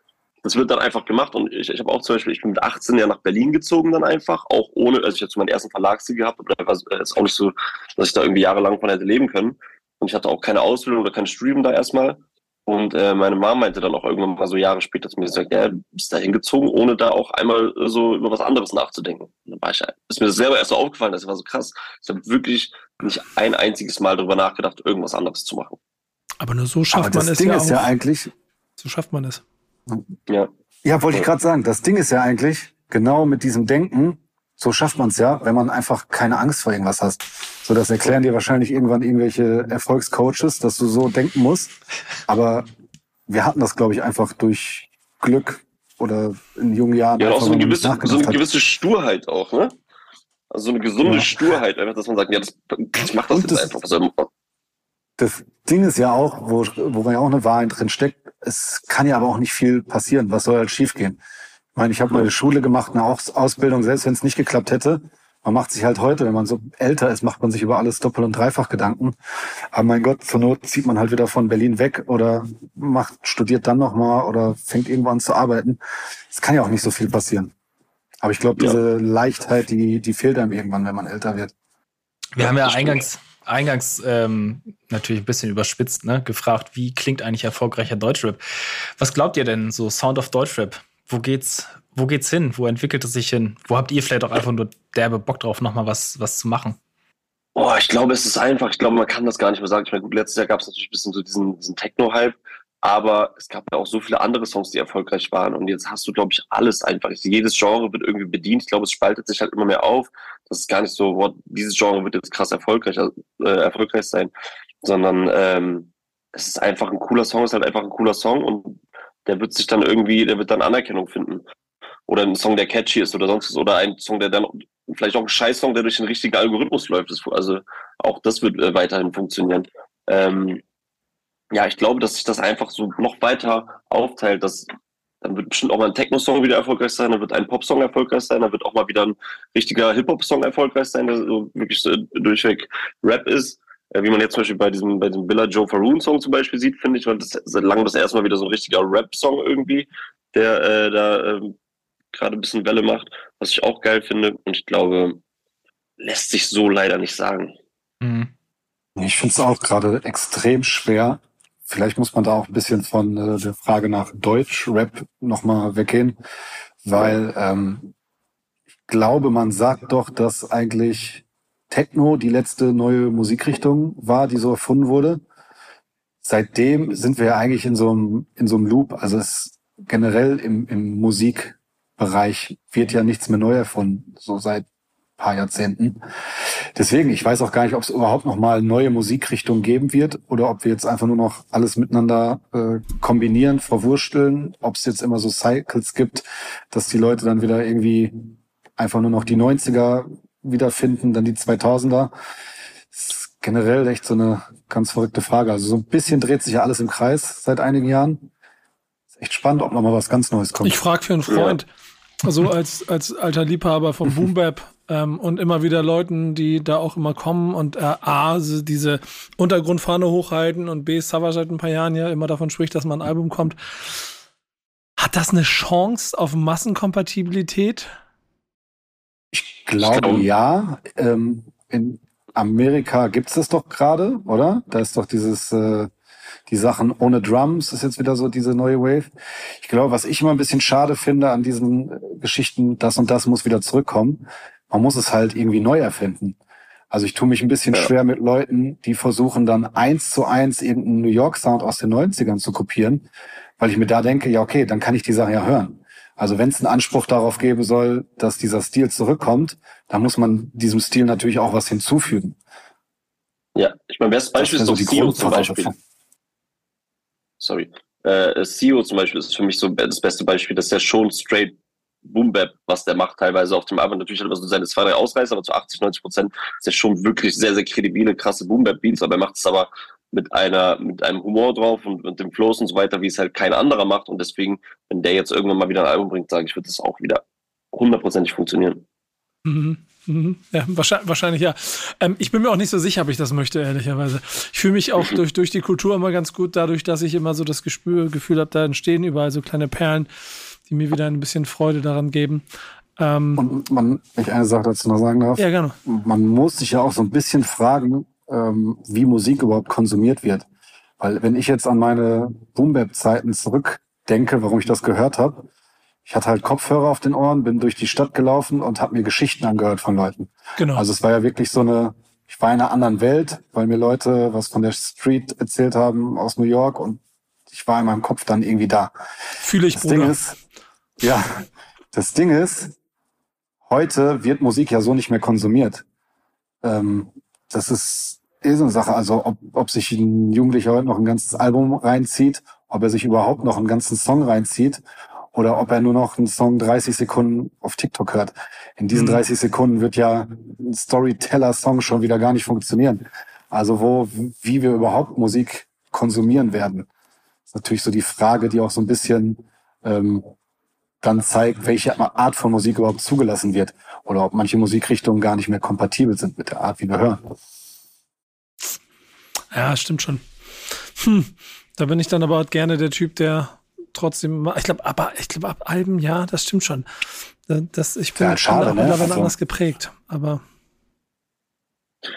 das wird dann einfach gemacht und ich, ich habe auch zum Beispiel, ich bin mit 18 ja nach Berlin gezogen dann einfach, auch ohne, also ich hatte meinen ersten Verlagsziel gehabt, aber das ist auch nicht so, dass ich da irgendwie jahrelang von hätte leben können. Und ich hatte auch keine Ausbildung oder kein Studium da erstmal. Und äh, meine Mama meinte dann auch irgendwann mal so Jahre später zu mir gesagt, ja, du bist da hingezogen, ohne da auch einmal so über was anderes nachzudenken. Und dann war ich, ist mir das selber erst so aufgefallen, das war so krass. Ich habe wirklich nicht ein einziges Mal darüber nachgedacht, irgendwas anderes zu machen. Aber nur so schafft man es Ding ja ist auch. ja eigentlich. So schafft man es. Ja. Ja, wollte ich gerade sagen. Das Ding ist ja eigentlich, genau mit diesem Denken, so schafft man es ja, wenn man einfach keine Angst vor irgendwas hast. So, das erklären dir wahrscheinlich irgendwann irgendwelche Erfolgscoaches, dass du so denken musst. Aber wir hatten das, glaube ich, einfach durch Glück oder in jungen Jahren. Ja, auch so eine, gewisse, so eine gewisse Sturheit auch, ne? Also so eine gesunde ja. Sturheit, einfach, dass man sagt, ja, das, ich mach das Und jetzt das, einfach. Das Ding ist ja auch, wo, wo ja auch eine Wahrheit drin steckt, es kann ja aber auch nicht viel passieren. Was soll halt schiefgehen? Ich meine, ich habe meine Schule gemacht, eine Ausbildung, selbst wenn es nicht geklappt hätte. Man macht sich halt heute, wenn man so älter ist, macht man sich über alles doppelt und dreifach Gedanken. Aber mein Gott, zur Not zieht man halt wieder von Berlin weg oder macht, studiert dann nochmal oder fängt irgendwo an zu arbeiten. Es kann ja auch nicht so viel passieren. Aber ich glaube, diese ja. Leichtheit, die, die fehlt einem irgendwann, wenn man älter wird. Wir haben ja eingangs, eingangs ähm, natürlich ein bisschen überspitzt, ne, gefragt, wie klingt eigentlich erfolgreicher Deutschrap? Was glaubt ihr denn, so Sound of Deutschrap? Wo geht's, wo geht's hin? Wo entwickelt es sich hin? Wo habt ihr vielleicht auch einfach nur derbe Bock drauf, nochmal was, was zu machen? Boah, ich glaube, es ist einfach. Ich glaube, man kann das gar nicht mehr sagen. Ich meine, gut, letztes Jahr gab es natürlich ein bisschen so diesen, diesen Techno-Hype, aber es gab ja auch so viele andere Songs, die erfolgreich waren. Und jetzt hast du, glaube ich, alles einfach. Jedes Genre wird irgendwie bedient. Ich glaube, es spaltet sich halt immer mehr auf. Das ist gar nicht so, boah, dieses Genre wird jetzt krass erfolgreich, äh, erfolgreich sein, sondern ähm, es ist einfach ein cooler Song, es ist halt einfach ein cooler Song und der wird sich dann irgendwie, der wird dann Anerkennung finden. Oder ein Song, der catchy ist oder sonst was. Oder ein Song, der dann vielleicht auch ein Scheißsong, der durch den richtigen Algorithmus läuft. Also auch das wird äh, weiterhin funktionieren. Ähm, ja, ich glaube, dass sich das einfach so noch weiter aufteilt, dass dann wird bestimmt auch mal ein Techno-Song wieder erfolgreich sein, dann wird ein Pop-Song erfolgreich sein, dann wird auch mal wieder ein richtiger Hip-Hop-Song erfolgreich sein, der so wirklich so durchweg Rap ist. Äh, wie man jetzt zum Beispiel bei diesem, bei diesem Billa Joe Faroon Song zum Beispiel sieht, finde ich, weil das seit langem das erste Mal wieder so ein richtiger Rap-Song irgendwie, der äh, da äh, gerade ein bisschen Welle macht, was ich auch geil finde. Und ich glaube, lässt sich so leider nicht sagen. Mhm. Ich finde es auch gerade extrem schwer. Vielleicht muss man da auch ein bisschen von äh, der Frage nach Deutsch-Rap nochmal weggehen, weil ähm, ich glaube, man sagt doch, dass eigentlich Techno die letzte neue Musikrichtung war, die so erfunden wurde. Seitdem sind wir ja eigentlich in so einem, in so einem Loop. Also es generell im, im Musik Bereich wird ja nichts mehr neu erfunden, so seit paar Jahrzehnten. Deswegen, ich weiß auch gar nicht, ob es überhaupt noch mal neue Musikrichtungen geben wird oder ob wir jetzt einfach nur noch alles miteinander äh, kombinieren, verwursteln, ob es jetzt immer so Cycles gibt, dass die Leute dann wieder irgendwie einfach nur noch die 90er wiederfinden, dann die 2000er. Das ist generell echt so eine ganz verrückte Frage. Also so ein bisschen dreht sich ja alles im Kreis seit einigen Jahren. Ist echt spannend, ob noch mal was ganz Neues kommt. Ich frage für einen Freund. Ja so als, als alter Liebhaber vom Boom Bap ähm, und immer wieder Leuten, die da auch immer kommen und äh, A, diese Untergrundfahne hochhalten und B, Savage seit ein paar Jahren ja immer davon spricht, dass mal ein Album kommt. Hat das eine Chance auf Massenkompatibilität? Ich glaube ja. Ähm, in Amerika gibt es das doch gerade, oder? Da ist doch dieses äh, die Sachen ohne Drums ist jetzt wieder so diese neue Wave. Ich glaube, was ich immer ein bisschen schade finde an diesen äh, Geschichten, das und das muss wieder zurückkommen. Man muss es halt irgendwie neu erfinden. Also ich tue mich ein bisschen ja. schwer mit Leuten, die versuchen dann eins zu eins irgendeinen New York Sound aus den 90ern zu kopieren, weil ich mir da denke, ja okay, dann kann ich die Sache ja hören. Also wenn es einen Anspruch darauf geben soll, dass dieser Stil zurückkommt, dann muss man diesem Stil natürlich auch was hinzufügen. Ja, ich meine, bestes Beispiel ist doch so Sio zum Beispiel sorry. Äh, CEO zum Beispiel ist für mich so das beste Beispiel, dass er schon straight Boom Bap, was der macht, teilweise auf dem Album. Natürlich hat er so seine zwei, drei Ausreißer, aber zu 80, 90 Prozent ist er schon wirklich sehr, sehr kredibile, krasse Boom Bap Beats, aber er macht es aber mit einer, mit einem Humor drauf und mit dem Flows und so weiter, wie es halt kein anderer macht. Und deswegen, wenn der jetzt irgendwann mal wieder ein Album bringt, sage ich, wird das auch wieder hundertprozentig funktionieren. Mhm. Mhm. Ja, wahrscheinlich, wahrscheinlich ja. Ähm, ich bin mir auch nicht so sicher, ob ich das möchte, ehrlicherweise. Ich fühle mich auch durch, durch die Kultur immer ganz gut, dadurch, dass ich immer so das Gespür, Gefühl habe, da entstehen überall so kleine Perlen, die mir wieder ein bisschen Freude daran geben. Ähm, Und man, wenn ich eine Sache dazu noch sagen darf, ja, gerne. man muss sich ja auch so ein bisschen fragen, ähm, wie Musik überhaupt konsumiert wird. Weil wenn ich jetzt an meine Boom-Bap-Zeiten zurückdenke, warum ich das gehört habe, ich hatte halt Kopfhörer auf den Ohren, bin durch die Stadt gelaufen und habe mir Geschichten angehört von Leuten. Genau. Also es war ja wirklich so eine, ich war in einer anderen Welt, weil mir Leute was von der Street erzählt haben aus New York und ich war in meinem Kopf dann irgendwie da. Fühle ich, das Bruder. Ding ist, ja, das Ding ist, heute wird Musik ja so nicht mehr konsumiert. Ähm, das ist eh so eine Sache. Also ob, ob sich ein Jugendlicher heute noch ein ganzes Album reinzieht, ob er sich überhaupt noch einen ganzen Song reinzieht oder ob er nur noch einen Song 30 Sekunden auf TikTok hört. In diesen 30 mhm. Sekunden wird ja ein Storyteller-Song schon wieder gar nicht funktionieren. Also wo, wie wir überhaupt Musik konsumieren werden, ist natürlich so die Frage, die auch so ein bisschen ähm, dann zeigt, welche Art von Musik überhaupt zugelassen wird oder ob manche Musikrichtungen gar nicht mehr kompatibel sind mit der Art, wie wir hören. Ja, stimmt schon. Hm, da bin ich dann aber gerne der Typ, der trotzdem, ich glaube, aber ich glaube, ab Alben, ja, das stimmt schon. Das, ich bin ja, schade, ne? mittlerweile also, anders geprägt, aber.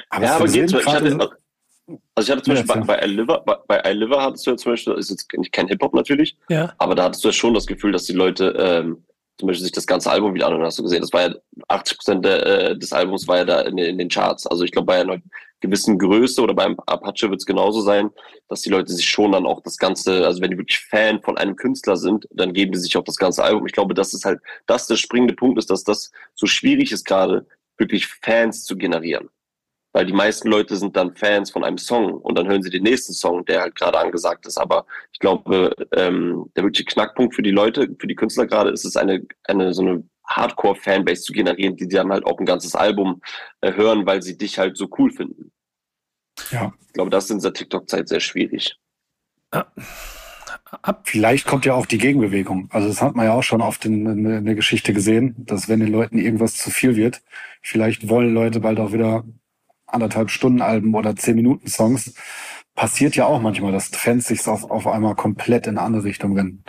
Aber ja, aber geht so. Ich hatte, also ich hatte zum Beispiel bei, bei, I bei, bei I Liver hattest du ja zum Beispiel, das ist jetzt kein Hip-Hop natürlich, ja. aber da hattest du ja schon das Gefühl, dass die Leute ähm, zum Beispiel sich das ganze Album wieder anhören, hast du gesehen. Das war ja 80 Prozent äh, des Albums war ja da in, in den Charts. Also ich glaube, bei einer gewissen Größe oder beim Apache wird es genauso sein, dass die Leute sich schon dann auch das Ganze, also wenn die wirklich Fan von einem Künstler sind, dann geben die sich auch das ganze Album. Ich glaube, das ist halt, das der springende Punkt ist, dass das so schwierig ist gerade, wirklich Fans zu generieren weil die meisten Leute sind dann Fans von einem Song und dann hören sie den nächsten Song, der halt gerade angesagt ist. Aber ich glaube, ähm, der wirkliche Knackpunkt für die Leute, für die Künstler gerade, ist es eine, eine so eine Hardcore-Fanbase zu generieren, die dann halt auch ein ganzes Album äh, hören, weil sie dich halt so cool finden. Ja. Ich glaube, das ist in dieser TikTok-Zeit sehr schwierig. Ja. Vielleicht kommt ja auch die Gegenbewegung. Also das hat man ja auch schon oft in, in, in der Geschichte gesehen, dass wenn den Leuten irgendwas zu viel wird, vielleicht wollen Leute bald auch wieder anderthalb Stunden Alben oder zehn Minuten Songs passiert ja auch manchmal, dass Trends sich auf, auf einmal komplett in eine andere Richtung rennen.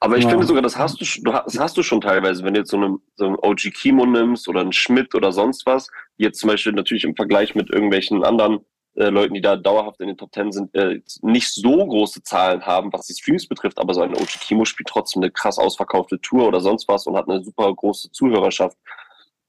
Aber ich ja. finde sogar, das hast du, das hast du schon teilweise, wenn du jetzt so einen, so einen OG Kimo nimmst oder einen Schmidt oder sonst was, jetzt zum Beispiel natürlich im Vergleich mit irgendwelchen anderen äh, Leuten, die da dauerhaft in den Top Ten sind, äh, nicht so große Zahlen haben, was die Streams betrifft, aber so ein OG Kimo spielt trotzdem eine krass ausverkaufte Tour oder sonst was und hat eine super große Zuhörerschaft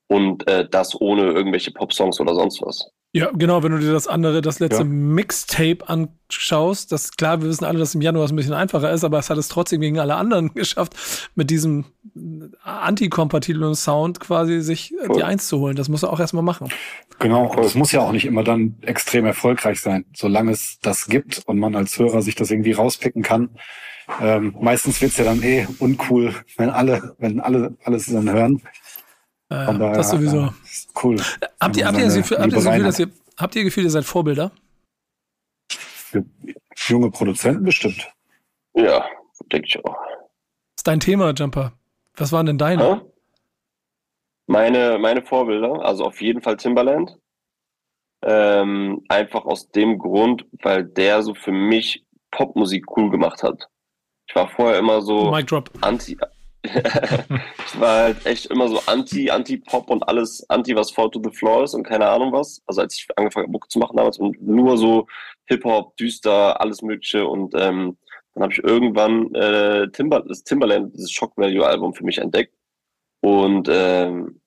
und äh, das ohne irgendwelche Pop-Songs oder sonst was. Ja, genau, wenn du dir das andere, das letzte ja. Mixtape anschaust, das klar, wir wissen alle, dass im Januar es ein bisschen einfacher ist, aber es hat es trotzdem gegen alle anderen geschafft, mit diesem antikompatiblen Sound quasi sich Voll. die Eins zu holen. Das muss er auch erstmal machen. Genau, es muss ja auch nicht immer dann extrem erfolgreich sein, solange es das gibt und man als Hörer sich das irgendwie rauspicken kann. Ähm, meistens wird's ja dann eh uncool, wenn alle, wenn alle alles dann hören. Äh, daher, das sowieso. Ja, cool. Habt ihr, habt, ihr, habt, ihr Gefühl, dass ihr, habt ihr Gefühl, ihr seid Vorbilder? Für junge Produzenten bestimmt. Ja, denke ich auch. Das ist dein Thema, Jumper. Was waren denn deine? Meine, meine Vorbilder, also auf jeden Fall Timbaland. Ähm, einfach aus dem Grund, weil der so für mich Popmusik cool gemacht hat. Ich war vorher immer so Mic Drop. anti, ich war halt echt immer so anti, anti-Pop und alles anti, was Fall to the Floor ist und keine Ahnung was. Also als ich angefangen habe, Mucke zu machen damals und nur so Hip-Hop, düster, alles mögliche und ähm, dann habe ich irgendwann äh, Timber, das Timberland, dieses Shock Value Album für mich entdeckt und ähm,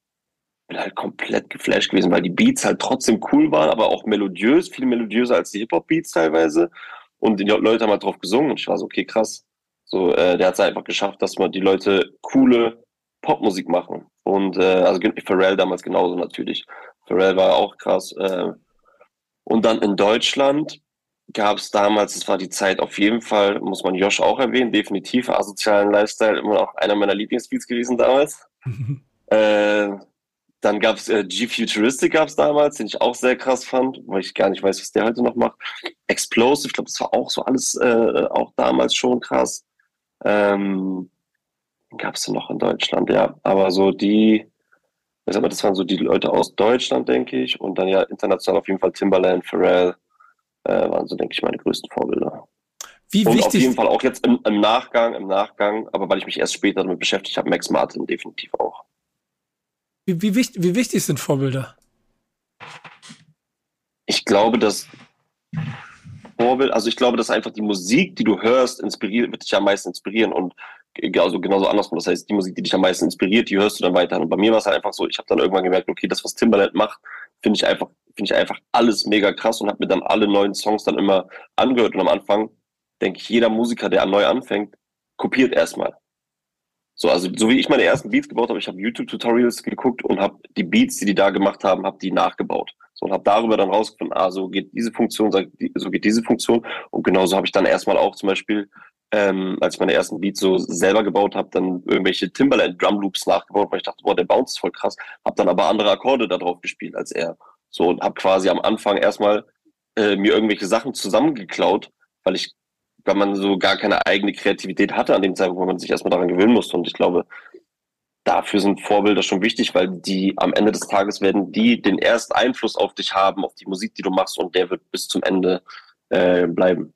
bin halt komplett geflasht gewesen, weil die Beats halt trotzdem cool waren, aber auch melodiös, viel melodiöser als die Hip-Hop-Beats teilweise. Und die Leute haben halt drauf gesungen und ich war so, okay, krass, so, äh, der hat es einfach geschafft, dass man die Leute coole Popmusik machen. Und äh, also Pharrell damals genauso natürlich. Pharrell war auch krass. Äh, und dann in Deutschland gab es damals, es war die Zeit auf jeden Fall, muss man Josh auch erwähnen, definitiv asozialen Lifestyle, immer noch einer meiner Lieblingsbeats gewesen damals. äh, dann gab es äh, G-Futuristic gab es damals, den ich auch sehr krass fand, weil ich gar nicht weiß, was der heute noch macht. Explosive, ich glaube, das war auch so alles äh, auch damals schon krass. Ähm, Gab es denn noch in Deutschland, ja. Aber so die, das waren so die Leute aus Deutschland, denke ich. Und dann ja international auf jeden Fall Timbaland, Pharrell, äh, waren so, denke ich, meine größten Vorbilder. Wie und wichtig? auf jeden Fall auch jetzt im, im, Nachgang, im Nachgang, aber weil ich mich erst später damit beschäftigt habe, Max Martin definitiv auch. Wie, wie, wichtig, wie wichtig sind Vorbilder? Ich glaube, dass Vorbild. Also ich glaube, dass einfach die Musik, die du hörst, inspiriert, wird dich am meisten inspirieren und also genauso andersrum. Das heißt, die Musik, die dich am meisten inspiriert, die hörst du dann weiter. Und bei mir war es halt einfach so, ich habe dann irgendwann gemerkt, okay, das, was Timbaland macht, finde ich einfach, finde ich einfach alles mega krass und habe mir dann alle neuen Songs dann immer angehört. Und am Anfang denke ich, jeder Musiker, der neu anfängt, kopiert erstmal. So, also so wie ich meine ersten Beats gebaut habe, ich habe YouTube-Tutorials geguckt und habe die Beats, die die da gemacht haben, habe die nachgebaut. So, und habe darüber dann rausgefunden, ah, so geht diese Funktion, so geht diese Funktion. Und genauso habe ich dann erstmal auch zum Beispiel, ähm, als ich meine ersten Beats so selber gebaut habe, dann irgendwelche Timberland Drum Loops nachgebaut, weil ich dachte, boah, der Bounce ist voll krass. Habe dann aber andere Akkorde da drauf gespielt als er. So, und habe quasi am Anfang erstmal äh, mir irgendwelche Sachen zusammengeklaut, weil ich weil man so gar keine eigene Kreativität hatte an dem Zeitpunkt, wo man sich erstmal daran gewöhnen musste. Und ich glaube, dafür sind Vorbilder schon wichtig, weil die am Ende des Tages werden die den ersten Einfluss auf dich haben, auf die Musik, die du machst, und der wird bis zum Ende äh, bleiben.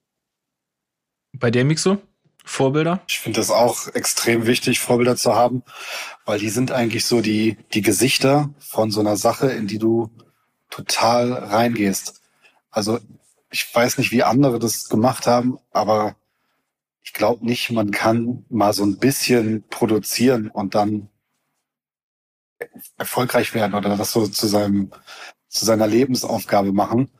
Bei dir, Mixo? Vorbilder? Ich finde das auch extrem wichtig, Vorbilder zu haben, weil die sind eigentlich so die, die Gesichter von so einer Sache, in die du total reingehst. Also ich weiß nicht, wie andere das gemacht haben, aber ich glaube nicht, man kann mal so ein bisschen produzieren und dann erfolgreich werden oder das so zu seinem, zu seiner Lebensaufgabe machen.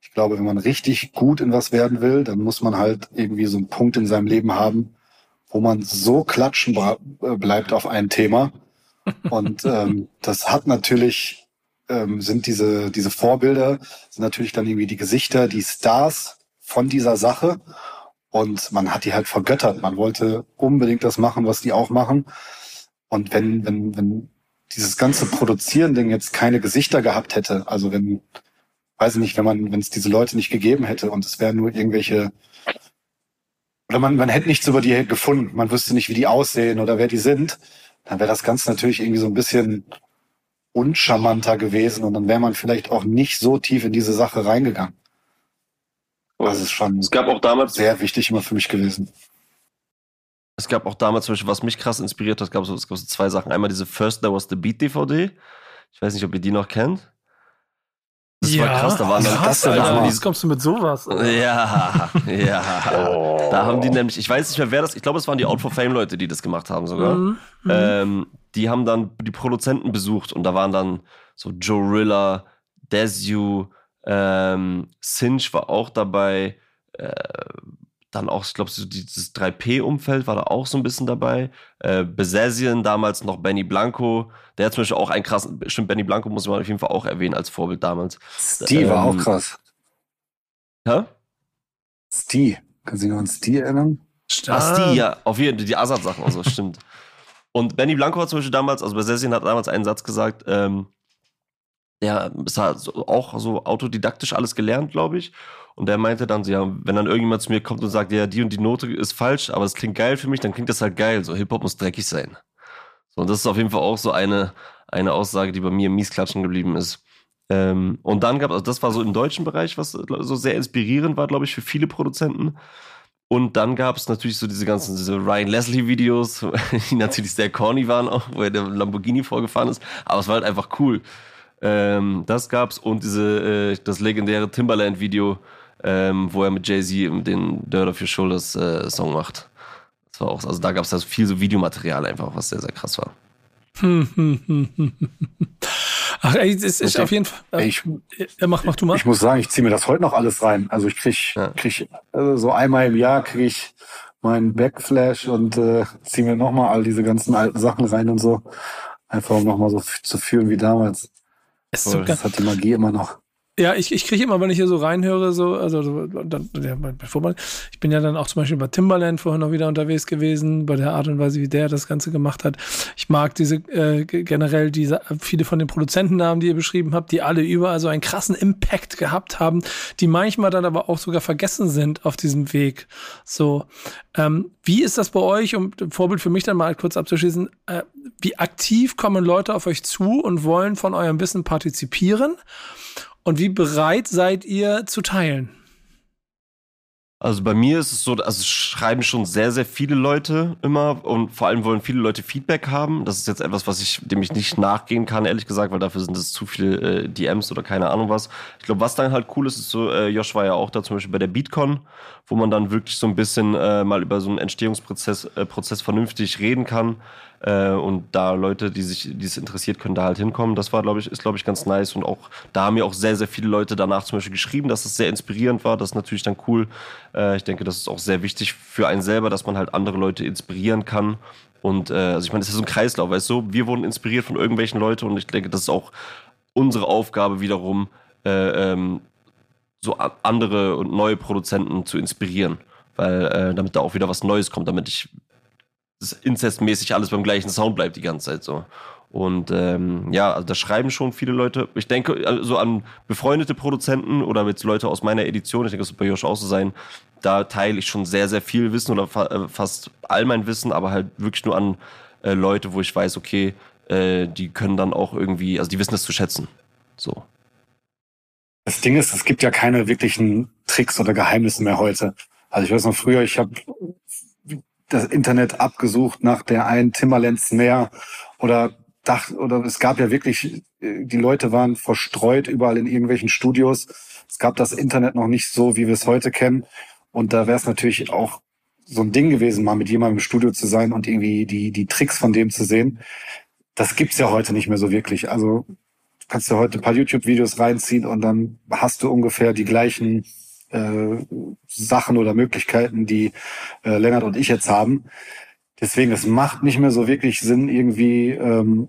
Ich glaube, wenn man richtig gut in was werden will, dann muss man halt irgendwie so einen Punkt in seinem Leben haben, wo man so klatschen bleibt auf ein Thema. Und ähm, das hat natürlich, ähm, sind diese, diese Vorbilder, sind natürlich dann irgendwie die Gesichter, die Stars von dieser Sache. Und man hat die halt vergöttert. Man wollte unbedingt das machen, was die auch machen. Und wenn, wenn, wenn dieses ganze Produzieren-Ding jetzt keine Gesichter gehabt hätte, also wenn, weiß ich nicht, wenn man, wenn es diese Leute nicht gegeben hätte und es wären nur irgendwelche, oder man, man hätte nichts über die gefunden, man wüsste nicht, wie die aussehen oder wer die sind, dann wäre das Ganze natürlich irgendwie so ein bisschen uncharmanter gewesen und dann wäre man vielleicht auch nicht so tief in diese Sache reingegangen. Das ist schon es gab auch damals sehr wichtig immer für mich gewesen. Es gab auch damals zum Beispiel, was mich krass inspiriert hat, gab es, es gab so zwei Sachen. Einmal diese First There Was The Beat DVD. Ich weiß nicht, ob ihr die noch kennt. Das ja, war krass, da waren dann das Alter, Wie kommst du mit sowas? Ja, ja. Oh. Da haben die nämlich, ich weiß nicht mehr, wer das, ich glaube, es waren die Out for Fame Leute, die das gemacht haben sogar. Mhm. mhm. Ähm, die haben dann die Produzenten besucht und da waren dann so Joe Rilla, Desu, ähm, Cinch war auch dabei, äh, dann auch, ich glaube, so dieses 3P-Umfeld war da auch so ein bisschen dabei. Äh, Besesien, damals noch Benny Blanco, der hat zum Beispiel auch einen krassen, bestimmt Benny Blanco muss man auf jeden Fall auch erwähnen als Vorbild damals. Steve ähm, war auch krass. Hä? Steve. Kannst du dich noch an Steve erinnern? Ah, Steve, ja, auf jeden Fall, die Assad-Sachen und so, stimmt. Und Benny Blanco hat zum Beispiel damals, also Besesien hat damals einen Satz gesagt, ähm, der ist halt auch so autodidaktisch alles gelernt, glaube ich. Und der meinte dann so, ja, wenn dann irgendjemand zu mir kommt und sagt, ja, die und die Note ist falsch, aber es klingt geil für mich, dann klingt das halt geil. So, Hip-Hop muss dreckig sein. So, und das ist auf jeden Fall auch so eine, eine Aussage, die bei mir mies klatschen geblieben ist. Ähm, und dann gab es, also das war so im deutschen Bereich, was so sehr inspirierend war, glaube ich, für viele Produzenten. Und dann gab es natürlich so diese ganzen diese Ryan Leslie-Videos, die natürlich sehr corny waren, auch, wo er der Lamborghini vorgefahren ist. Aber es war halt einfach cool. Ähm, das gab's und diese, äh, das legendäre Timberland-Video, ähm, wo er mit Jay-Z den Dirt of Your Shoulders äh, Song macht. Das war auch, also da gab es also viel so Videomaterial einfach, was sehr, sehr krass war. Ach, ey, es ist auf jeden Fall. Äh, ich, äh, mach, mach du mal. Ich muss sagen, ich ziehe mir das heute noch alles rein. Also ich krieg, ja. krieg also so einmal im Jahr krieg ich meinen Backflash und äh, ziehe mir nochmal all diese ganzen alten Sachen rein und so. Einfach um nochmal so zu fühlen wie damals. das hat die Magie immer noch. Ja, ich, ich kriege immer, wenn ich hier so reinhöre, so, also so, dann, ja, bevor man, ich bin ja dann auch zum Beispiel bei Timberland vorhin noch wieder unterwegs gewesen, bei der Art und Weise, wie der das Ganze gemacht hat. Ich mag diese äh, generell diese viele von den Produzentennamen, die ihr beschrieben habt, die alle überall so einen krassen Impact gehabt haben, die manchmal dann aber auch sogar vergessen sind auf diesem Weg. So, ähm, wie ist das bei euch, um Vorbild für mich dann mal kurz abzuschließen, äh, wie aktiv kommen Leute auf euch zu und wollen von eurem Wissen partizipieren? Und wie bereit seid ihr zu teilen? Also bei mir ist es so, also schreiben schon sehr, sehr viele Leute immer und vor allem wollen viele Leute Feedback haben. Das ist jetzt etwas, was ich, dem ich nicht nachgehen kann, ehrlich gesagt, weil dafür sind es zu viele äh, DMs oder keine Ahnung was. Ich glaube, was dann halt cool ist, ist so, äh, Josh war ja auch da zum Beispiel bei der BeatCon, wo man dann wirklich so ein bisschen äh, mal über so einen Entstehungsprozess äh, Prozess vernünftig reden kann. Äh, und da Leute, die sich, die es interessiert, können da halt hinkommen. Das war, glaube ich, ist, glaube ich, ganz nice. Und auch da haben mir auch sehr, sehr viele Leute danach zum Beispiel geschrieben, dass es sehr inspirierend war. Das ist natürlich dann cool. Äh, ich denke, das ist auch sehr wichtig für einen selber, dass man halt andere Leute inspirieren kann. Und äh, also ich meine, es ist so ein Kreislauf, weißt du? Wir wurden inspiriert von irgendwelchen Leuten und ich denke, das ist auch unsere Aufgabe wiederum, äh, ähm, so andere und neue Produzenten zu inspirieren. Weil äh, damit da auch wieder was Neues kommt, damit ich inzestmäßig alles beim gleichen Sound bleibt die ganze Zeit so. Und ähm, ja, also da schreiben schon viele Leute. Ich denke also an befreundete Produzenten oder jetzt Leute aus meiner Edition, ich denke, das wird bei Josh auch so sein, da teile ich schon sehr, sehr viel Wissen oder fa äh, fast all mein Wissen, aber halt wirklich nur an äh, Leute, wo ich weiß, okay, äh, die können dann auch irgendwie, also die wissen das zu schätzen. So. Das Ding ist, es gibt ja keine wirklichen Tricks oder Geheimnisse mehr heute. Also ich weiß noch früher, ich habe das Internet abgesucht nach der einen Timberland Snare oder dachte, oder es gab ja wirklich, äh, die Leute waren verstreut überall in irgendwelchen Studios. Es gab das Internet noch nicht so, wie wir es heute kennen. Und da wäre es natürlich auch so ein Ding gewesen, mal mit jemandem im Studio zu sein und irgendwie die, die Tricks von dem zu sehen. Das gibt's ja heute nicht mehr so wirklich. Also kannst du heute ein paar YouTube-Videos reinziehen und dann hast du ungefähr die gleichen äh, Sachen oder Möglichkeiten, die äh, Lennart und ich jetzt haben. Deswegen, es macht nicht mehr so wirklich Sinn, irgendwie ähm,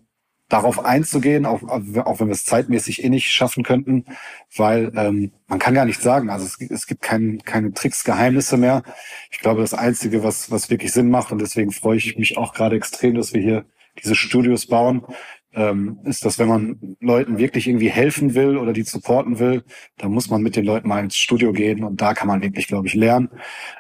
darauf einzugehen, auch, auch wenn wir es zeitmäßig eh nicht schaffen könnten, weil ähm, man kann gar nicht sagen, also es, es gibt kein, keine Tricks, Geheimnisse mehr. Ich glaube, das Einzige, was, was wirklich Sinn macht, und deswegen freue ich mich auch gerade extrem, dass wir hier diese Studios bauen, ähm, ist, dass wenn man Leuten wirklich irgendwie helfen will oder die supporten will, dann muss man mit den Leuten mal ins Studio gehen und da kann man wirklich, glaube ich, lernen.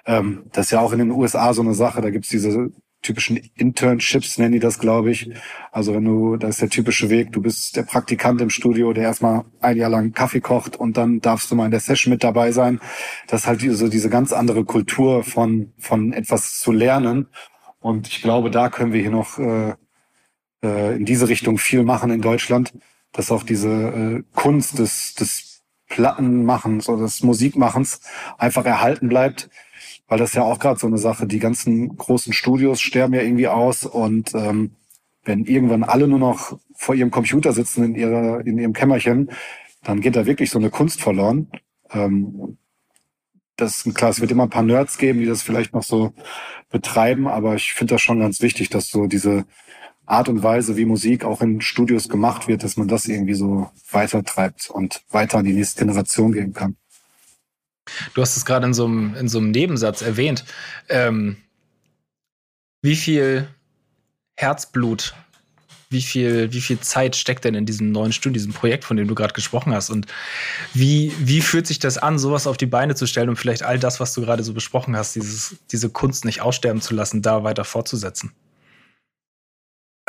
Ähm, das ist ja auch in den USA so eine Sache, da gibt's diese typischen Internships, nennen die das, glaube ich. Also wenn du, das ist der typische Weg, du bist der Praktikant im Studio, der erstmal ein Jahr lang Kaffee kocht und dann darfst du mal in der Session mit dabei sein. Das ist halt so diese ganz andere Kultur von, von etwas zu lernen. Und ich glaube, da können wir hier noch äh, äh, in diese Richtung viel machen in Deutschland, dass auch diese äh, Kunst des, des Plattenmachens oder des Musikmachens einfach erhalten bleibt weil das ja auch gerade so eine Sache, die ganzen großen Studios sterben ja irgendwie aus und ähm, wenn irgendwann alle nur noch vor ihrem Computer sitzen in ihrer in ihrem Kämmerchen, dann geht da wirklich so eine Kunst verloren. Ähm, das klar, es wird immer ein paar Nerds geben, die das vielleicht noch so betreiben, aber ich finde das schon ganz wichtig, dass so diese Art und Weise, wie Musik auch in Studios gemacht wird, dass man das irgendwie so weitertreibt und weiter an die nächste Generation geben kann. Du hast es gerade in so einem, in so einem Nebensatz erwähnt. Ähm, wie viel Herzblut, wie viel, wie viel Zeit steckt denn in diesem neuen Studio, diesem Projekt, von dem du gerade gesprochen hast? Und wie, wie fühlt sich das an, sowas auf die Beine zu stellen und vielleicht all das, was du gerade so besprochen hast, dieses, diese Kunst nicht aussterben zu lassen, da weiter fortzusetzen?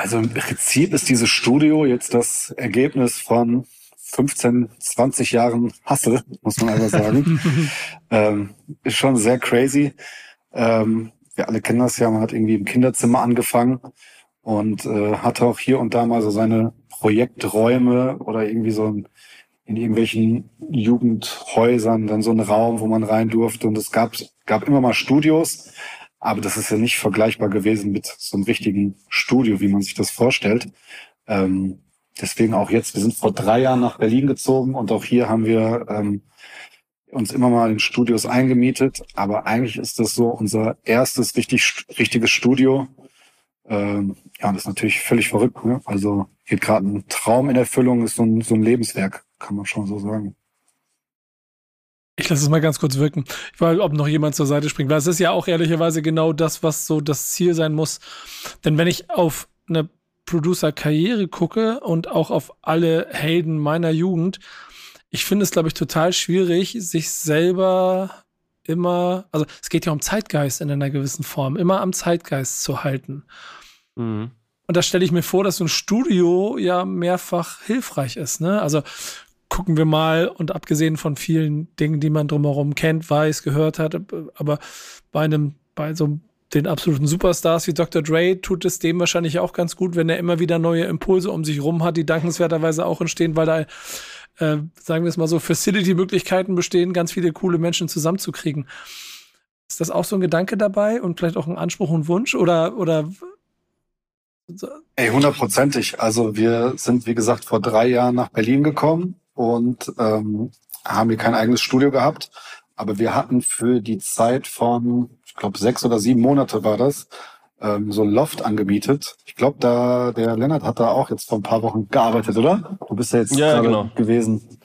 Also im Prinzip ist dieses Studio jetzt das Ergebnis von 15, 20 Jahren Hassel, muss man einfach sagen. ähm, ist schon sehr crazy. Ähm, wir alle kennen das ja, man hat irgendwie im Kinderzimmer angefangen und äh, hatte auch hier und da mal so seine Projekträume oder irgendwie so ein, in irgendwelchen Jugendhäusern dann so einen Raum, wo man rein durfte. Und es gab, gab immer mal Studios, aber das ist ja nicht vergleichbar gewesen mit so einem richtigen Studio, wie man sich das vorstellt. Ähm, deswegen auch jetzt, wir sind vor drei Jahren nach Berlin gezogen und auch hier haben wir ähm, uns immer mal in Studios eingemietet. Aber eigentlich ist das so unser erstes richtig richtiges Studio. Ähm, ja, das ist natürlich völlig verrückt. Ne? Also geht gerade ein Traum in Erfüllung, ist so ein, so ein Lebenswerk, kann man schon so sagen. Ich lasse es mal ganz kurz wirken. Ich weiß, ob noch jemand zur Seite springt, weil es ist ja auch ehrlicherweise genau das, was so das Ziel sein muss. Denn wenn ich auf eine Producer-Karriere gucke und auch auf alle Helden meiner Jugend, ich finde es, glaube ich, total schwierig, sich selber immer, also es geht ja um Zeitgeist in einer gewissen Form, immer am Zeitgeist zu halten. Mhm. Und da stelle ich mir vor, dass so ein Studio ja mehrfach hilfreich ist. Ne? Also gucken wir mal, und abgesehen von vielen Dingen, die man drumherum kennt, weiß, gehört hat, aber bei einem, bei so den absoluten Superstars wie Dr. Dre tut es dem wahrscheinlich auch ganz gut, wenn er immer wieder neue Impulse um sich rum hat, die dankenswerterweise auch entstehen, weil da, äh, sagen wir es mal so, Facility-Möglichkeiten bestehen, ganz viele coole Menschen zusammenzukriegen. Ist das auch so ein Gedanke dabei und vielleicht auch ein Anspruch und Wunsch oder, oder? Ey, hundertprozentig. Also wir sind, wie gesagt, vor drei Jahren nach Berlin gekommen und ähm, haben hier kein eigenes Studio gehabt. Aber wir hatten für die Zeit von ich glaube, sechs oder sieben Monate war das, ähm, so ein Loft angemietet. Ich glaube, da der Lennart hat da auch jetzt vor ein paar Wochen gearbeitet, oder? Du bist ja jetzt ja, genau. gewesen.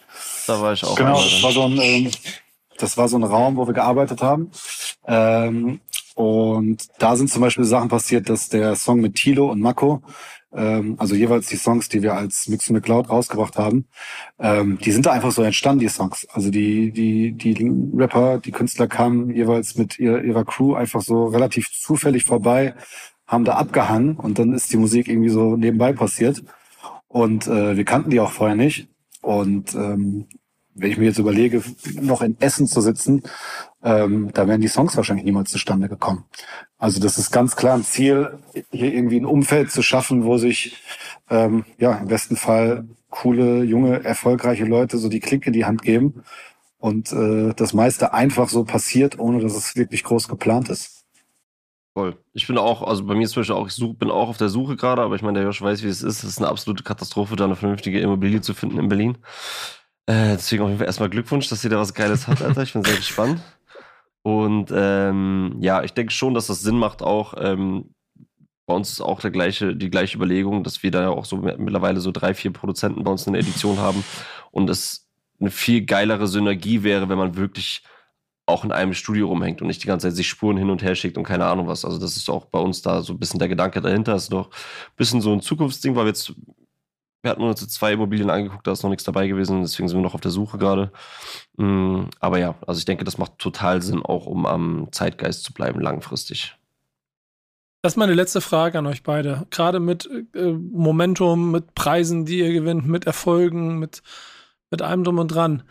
Da war ich auch. Genau, das war so ein, ähm, das war so ein Raum, wo wir gearbeitet haben. Ähm, und da sind zum Beispiel Sachen passiert, dass der Song mit Tilo und Mako, ähm, also jeweils die Songs, die wir als Mix in the Cloud rausgebracht haben, ähm, die sind da einfach so entstanden, die Songs. Also die, die, die Rapper, die Künstler kamen jeweils mit ihr, ihrer Crew einfach so relativ zufällig vorbei, haben da abgehangen und dann ist die Musik irgendwie so nebenbei passiert. Und äh, wir kannten die auch vorher nicht. Und ähm, wenn ich mir jetzt überlege, noch in Essen zu sitzen, ähm, da wären die Songs wahrscheinlich niemals zustande gekommen. Also das ist ganz klar ein Ziel, hier irgendwie ein Umfeld zu schaffen, wo sich ähm, ja, im besten Fall coole, junge, erfolgreiche Leute so die Klinke in die Hand geben und äh, das meiste einfach so passiert, ohne dass es wirklich groß geplant ist. Voll. Ich bin auch, also bei mir zum Beispiel auch, ich such, bin auch auf der Suche gerade, aber ich meine, der Josh weiß, wie es ist. Es ist eine absolute Katastrophe, da eine vernünftige Immobilie zu finden in Berlin. Äh, deswegen auf jeden Fall erstmal Glückwunsch, dass ihr da was Geiles habt, Alter. Ich bin sehr gespannt. Und ähm, ja, ich denke schon, dass das Sinn macht auch. Ähm, bei uns ist auch der gleiche, die gleiche Überlegung, dass wir da ja auch so mittlerweile so drei, vier Produzenten bei uns in der Edition haben und es eine viel geilere Synergie wäre, wenn man wirklich auch in einem Studio rumhängt und nicht die ganze Zeit sich Spuren hin und her schickt und keine Ahnung was. Also das ist auch bei uns da so ein bisschen der Gedanke dahinter. Das ist doch ein bisschen so ein Zukunftsding, weil wir jetzt, wir hatten uns jetzt zwei Immobilien angeguckt, da ist noch nichts dabei gewesen, deswegen sind wir noch auf der Suche gerade. Mm, aber ja, also ich denke, das macht total Sinn, auch um am Zeitgeist zu bleiben, langfristig. Das ist meine letzte Frage an euch beide. Gerade mit äh, Momentum, mit Preisen, die ihr gewinnt, mit Erfolgen, mit, mit allem drum und dran.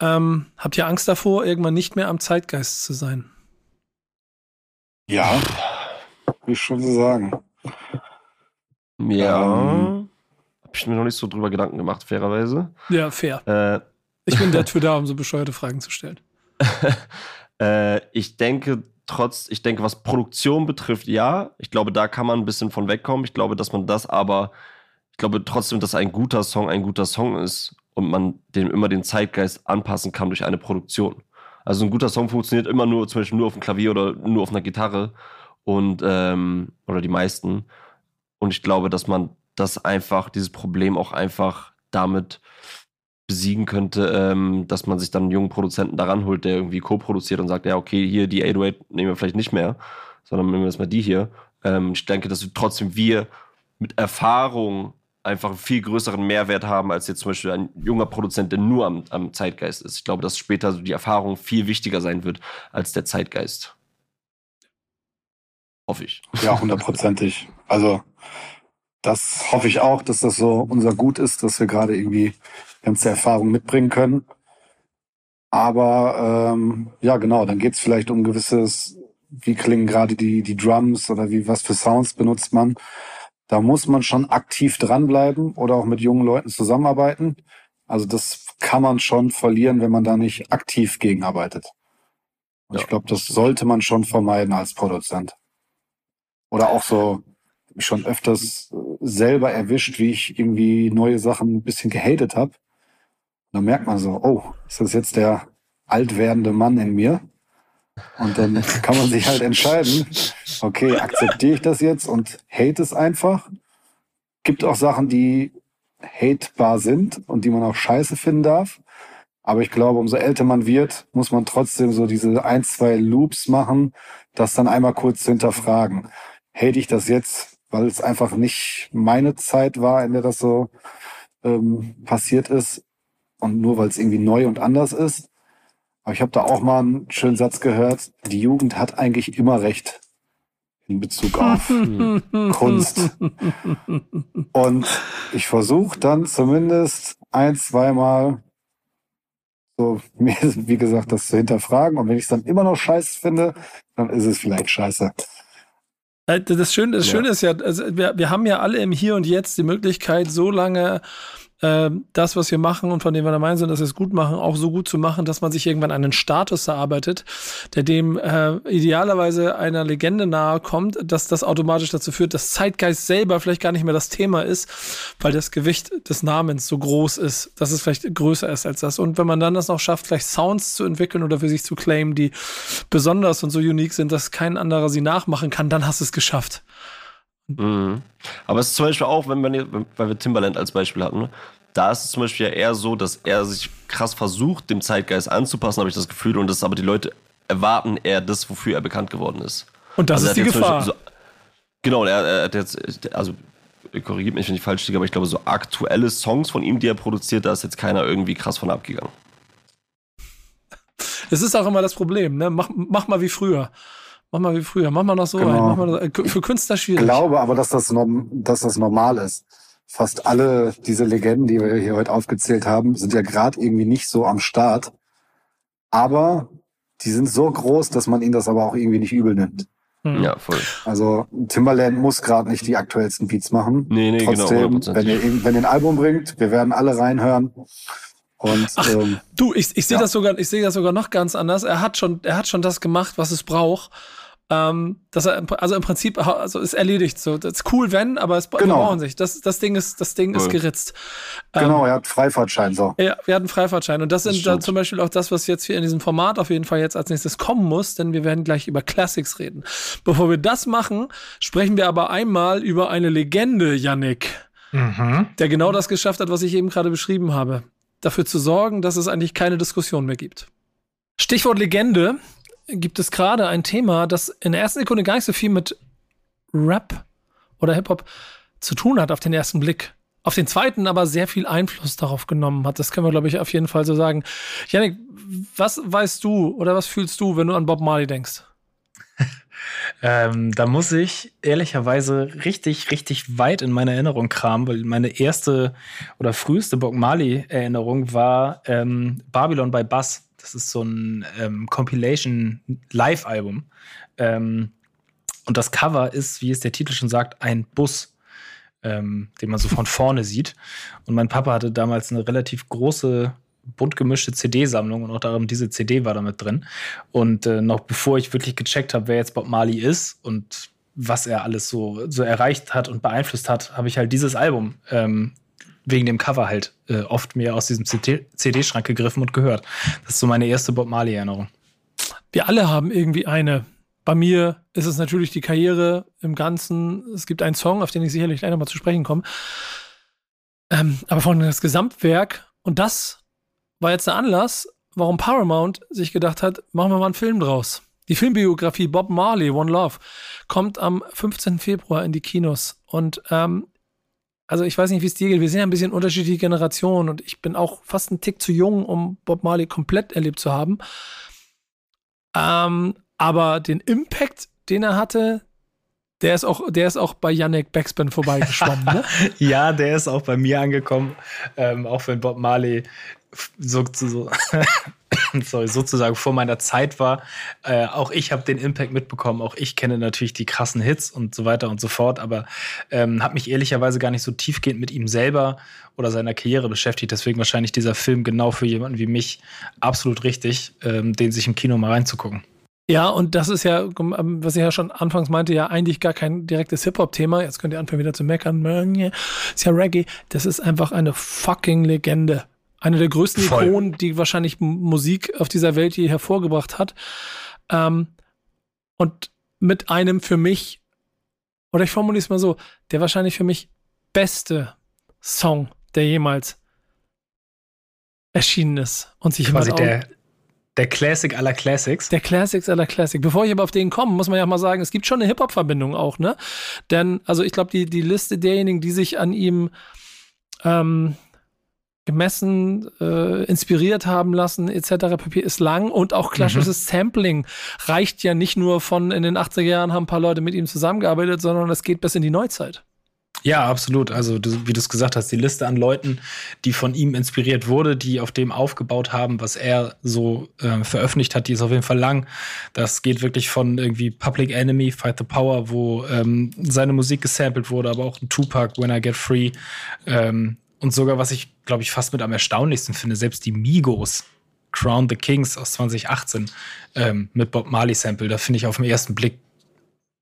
Ähm, habt ihr Angst davor, irgendwann nicht mehr am Zeitgeist zu sein? Ja, will ich schon so sagen. Ja. Ähm, ich mir noch nicht so drüber Gedanken gemacht, fairerweise. Ja, fair. Äh, ich bin dafür da, um so bescheuerte Fragen zu stellen. äh, ich denke, trotz, ich denke, was Produktion betrifft, ja. Ich glaube, da kann man ein bisschen von wegkommen. Ich glaube, dass man das aber, ich glaube trotzdem, dass ein guter Song ein guter Song ist und man dem immer den Zeitgeist anpassen kann durch eine Produktion. Also ein guter Song funktioniert immer nur, zum Beispiel nur auf dem Klavier oder nur auf einer Gitarre und ähm, oder die meisten. Und ich glaube, dass man das einfach, dieses Problem auch einfach damit besiegen könnte, ähm, dass man sich dann einen jungen Produzenten daran holt, der irgendwie co-produziert und sagt, ja, okay, hier die 808 nehmen wir vielleicht nicht mehr, sondern nehmen wir jetzt mal die hier. Ähm, ich denke, dass trotzdem wir mit Erfahrung einfach einen viel größeren Mehrwert haben, als jetzt zum Beispiel ein junger Produzent, der nur am, am Zeitgeist ist. Ich glaube, dass später so die Erfahrung viel wichtiger sein wird als der Zeitgeist. Hoffe ich. Ja, hundertprozentig. Also, das hoffe ich auch, dass das so unser Gut ist, dass wir gerade irgendwie ganze Erfahrung mitbringen können. Aber ähm, ja, genau, dann geht es vielleicht um gewisses, wie klingen gerade die, die Drums oder wie was für Sounds benutzt man. Da muss man schon aktiv dranbleiben oder auch mit jungen Leuten zusammenarbeiten. Also das kann man schon verlieren, wenn man da nicht aktiv gegenarbeitet. Und ja. ich glaube, das sollte man schon vermeiden als Produzent. Oder auch so schon öfters selber erwischt, wie ich irgendwie neue Sachen ein bisschen gehatet habe. Da merkt man so, oh, ist das jetzt der alt werdende Mann in mir? Und dann kann man sich halt entscheiden, okay, akzeptiere ich das jetzt und hate es einfach. Gibt auch Sachen, die hatebar sind und die man auch scheiße finden darf. Aber ich glaube, umso älter man wird, muss man trotzdem so diese ein, zwei Loops machen, das dann einmal kurz zu hinterfragen. Hate ich das jetzt, weil es einfach nicht meine Zeit war, in der das so ähm, passiert ist und nur weil es irgendwie neu und anders ist? Aber ich habe da auch mal einen schönen Satz gehört. Die Jugend hat eigentlich immer recht in Bezug auf Kunst. Und ich versuche dann zumindest ein, zweimal so, mir, wie gesagt, das zu hinterfragen. Und wenn ich es dann immer noch scheiße finde, dann ist es vielleicht scheiße. Äh, das Schöne, das Schöne ist ja, also wir, wir haben ja alle im Hier und Jetzt die Möglichkeit, so lange äh, das, was wir machen und von dem wir der Meinung sind, dass wir es gut machen, auch so gut zu machen, dass man sich irgendwann einen Status erarbeitet, der dem äh, idealerweise einer Legende nahe kommt, dass das automatisch dazu führt, dass Zeitgeist selber vielleicht gar nicht mehr das Thema ist, weil das Gewicht des Namens so groß ist, dass es vielleicht größer ist als das. Und wenn man dann das noch schafft, vielleicht Sounds zu entwickeln oder für sich zu claimen, die besonders und so unique sind, dass kein anderer sie nachmachen kann, dann hast du es geschafft. Mhm. Aber es ist zum Beispiel auch, wenn wir, weil wir Timbaland als Beispiel hatten, ne? da ist es zum Beispiel ja eher so, dass er sich krass versucht, dem Zeitgeist anzupassen, habe ich das Gefühl, und das aber die Leute erwarten eher das, wofür er bekannt geworden ist. Und das also ist die Gefahr. So, genau, er, er, hat jetzt, also korrigiert mich, wenn ich falsch liege, aber ich glaube, so aktuelle Songs von ihm, die er produziert, da ist jetzt keiner irgendwie krass von abgegangen. Es ist auch immer das Problem, ne? Mach, mach mal wie früher. Mach mal wie früher. Mach mal noch so genau. ein. Mach mal das, für Künstler schwierig. Ich glaube aber, dass das, dass das normal ist. Fast alle diese Legenden, die wir hier heute aufgezählt haben, sind ja gerade irgendwie nicht so am Start. Aber die sind so groß, dass man ihnen das aber auch irgendwie nicht übel nimmt. Mhm. Ja, voll. Also Timbaland muss gerade nicht die aktuellsten Beats machen. Nee, nee, genau, Trotzdem, genau. Wenn ihr, wenn ihr ein Album bringt, wir werden alle reinhören. Und, Ach, ähm, du, ich, ich sehe ja. das sogar, ich sehe das sogar noch ganz anders. Er hat schon, er hat schon das gemacht, was es braucht. Ähm, dass er, also im Prinzip, also ist erledigt. So, das ist cool, wenn, aber es genau. brauchen sich. Das, das Ding ist, das Ding cool. ist geritzt. Genau, ähm, er hat Freifahrtschein so. Ja, wir hatten Freifahrtschein und das, das sind dann zum Beispiel auch das, was jetzt hier in diesem Format auf jeden Fall jetzt als nächstes kommen muss, denn wir werden gleich über Classics reden. Bevor wir das machen, sprechen wir aber einmal über eine Legende, Yannick, mhm. der genau das geschafft hat, was ich eben gerade beschrieben habe. Dafür zu sorgen, dass es eigentlich keine Diskussion mehr gibt. Stichwort Legende gibt es gerade ein Thema, das in der ersten Sekunde gar nicht so viel mit Rap oder Hip-Hop zu tun hat auf den ersten Blick. Auf den zweiten aber sehr viel Einfluss darauf genommen hat. Das können wir, glaube ich, auf jeden Fall so sagen. Janik, was weißt du oder was fühlst du, wenn du an Bob Marley denkst? Ähm, da muss ich ehrlicherweise richtig, richtig weit in meine Erinnerung kramen, weil meine erste oder früheste Bob Marley-Erinnerung war ähm, Babylon bei Bass. Das ist so ein ähm, Compilation-Live-Album. Ähm, und das Cover ist, wie es der Titel schon sagt, ein Bus, ähm, den man so von vorne sieht. Und mein Papa hatte damals eine relativ große bunt gemischte CD-Sammlung und auch darum, diese CD war damit drin. Und äh, noch bevor ich wirklich gecheckt habe, wer jetzt Bob Marley ist und was er alles so, so erreicht hat und beeinflusst hat, habe ich halt dieses Album ähm, wegen dem Cover halt äh, oft mir aus diesem CD-Schrank gegriffen und gehört. Das ist so meine erste Bob Marley-Erinnerung. Wir alle haben irgendwie eine. Bei mir ist es natürlich die Karriere im Ganzen. Es gibt einen Song, auf den ich sicherlich gleich nochmal zu sprechen komme. Ähm, aber von das Gesamtwerk, und das war jetzt der Anlass, warum Paramount sich gedacht hat, machen wir mal einen Film draus. Die Filmbiografie Bob Marley, One Love, kommt am 15. Februar in die Kinos. Und ähm, also ich weiß nicht, wie es dir geht. Wir sind ja ein bisschen unterschiedliche Generationen und ich bin auch fast ein Tick zu jung, um Bob Marley komplett erlebt zu haben. Ähm, aber den Impact, den er hatte, der ist auch, der ist auch bei Yannick Backspin vorbeigeschwommen, ne? ja, der ist auch bei mir angekommen. Ähm, auch wenn Bob Marley so, so, sorry, sozusagen vor meiner Zeit war. Äh, auch ich habe den Impact mitbekommen. Auch ich kenne natürlich die krassen Hits und so weiter und so fort, aber ähm, habe mich ehrlicherweise gar nicht so tiefgehend mit ihm selber oder seiner Karriere beschäftigt. Deswegen wahrscheinlich dieser Film genau für jemanden wie mich absolut richtig, ähm, den sich im Kino mal reinzugucken. Ja, und das ist ja, ähm, was ich ja schon anfangs meinte, ja eigentlich gar kein direktes Hip-Hop-Thema. Jetzt könnt ihr anfangen wieder zu meckern. Ist ja Reggae. Das ist einfach eine fucking Legende. Eine der größten Voll. Ikonen, die wahrscheinlich Musik auf dieser Welt je hervorgebracht hat. Ähm, und mit einem für mich, oder ich formuliere es mal so, der wahrscheinlich für mich beste Song, der jemals erschienen ist und sich quasi der der Classic aller Classics. Der Classics aller Classics. Bevor ich aber auf den komme, muss man ja mal sagen, es gibt schon eine Hip-Hop-Verbindung auch, ne? Denn, also ich glaube, die, die Liste derjenigen, die sich an ihm ähm, gemessen, äh, inspiriert haben lassen, etc. pp. ist lang und auch klassisches mhm. Sampling reicht ja nicht nur von in den 80er Jahren haben ein paar Leute mit ihm zusammengearbeitet, sondern es geht bis in die Neuzeit. Ja, absolut. Also, du, wie du es gesagt hast, die Liste an Leuten, die von ihm inspiriert wurde, die auf dem aufgebaut haben, was er so äh, veröffentlicht hat, die ist auf jeden Fall lang. Das geht wirklich von irgendwie Public Enemy, Fight the Power, wo ähm, seine Musik gesampelt wurde, aber auch ein Tupac, When I Get Free. Ähm, und sogar, was ich, glaube ich, fast mit am erstaunlichsten finde, selbst die Migos, Crown the Kings aus 2018 ähm, mit Bob Marley Sample, da finde ich auf den ersten Blick,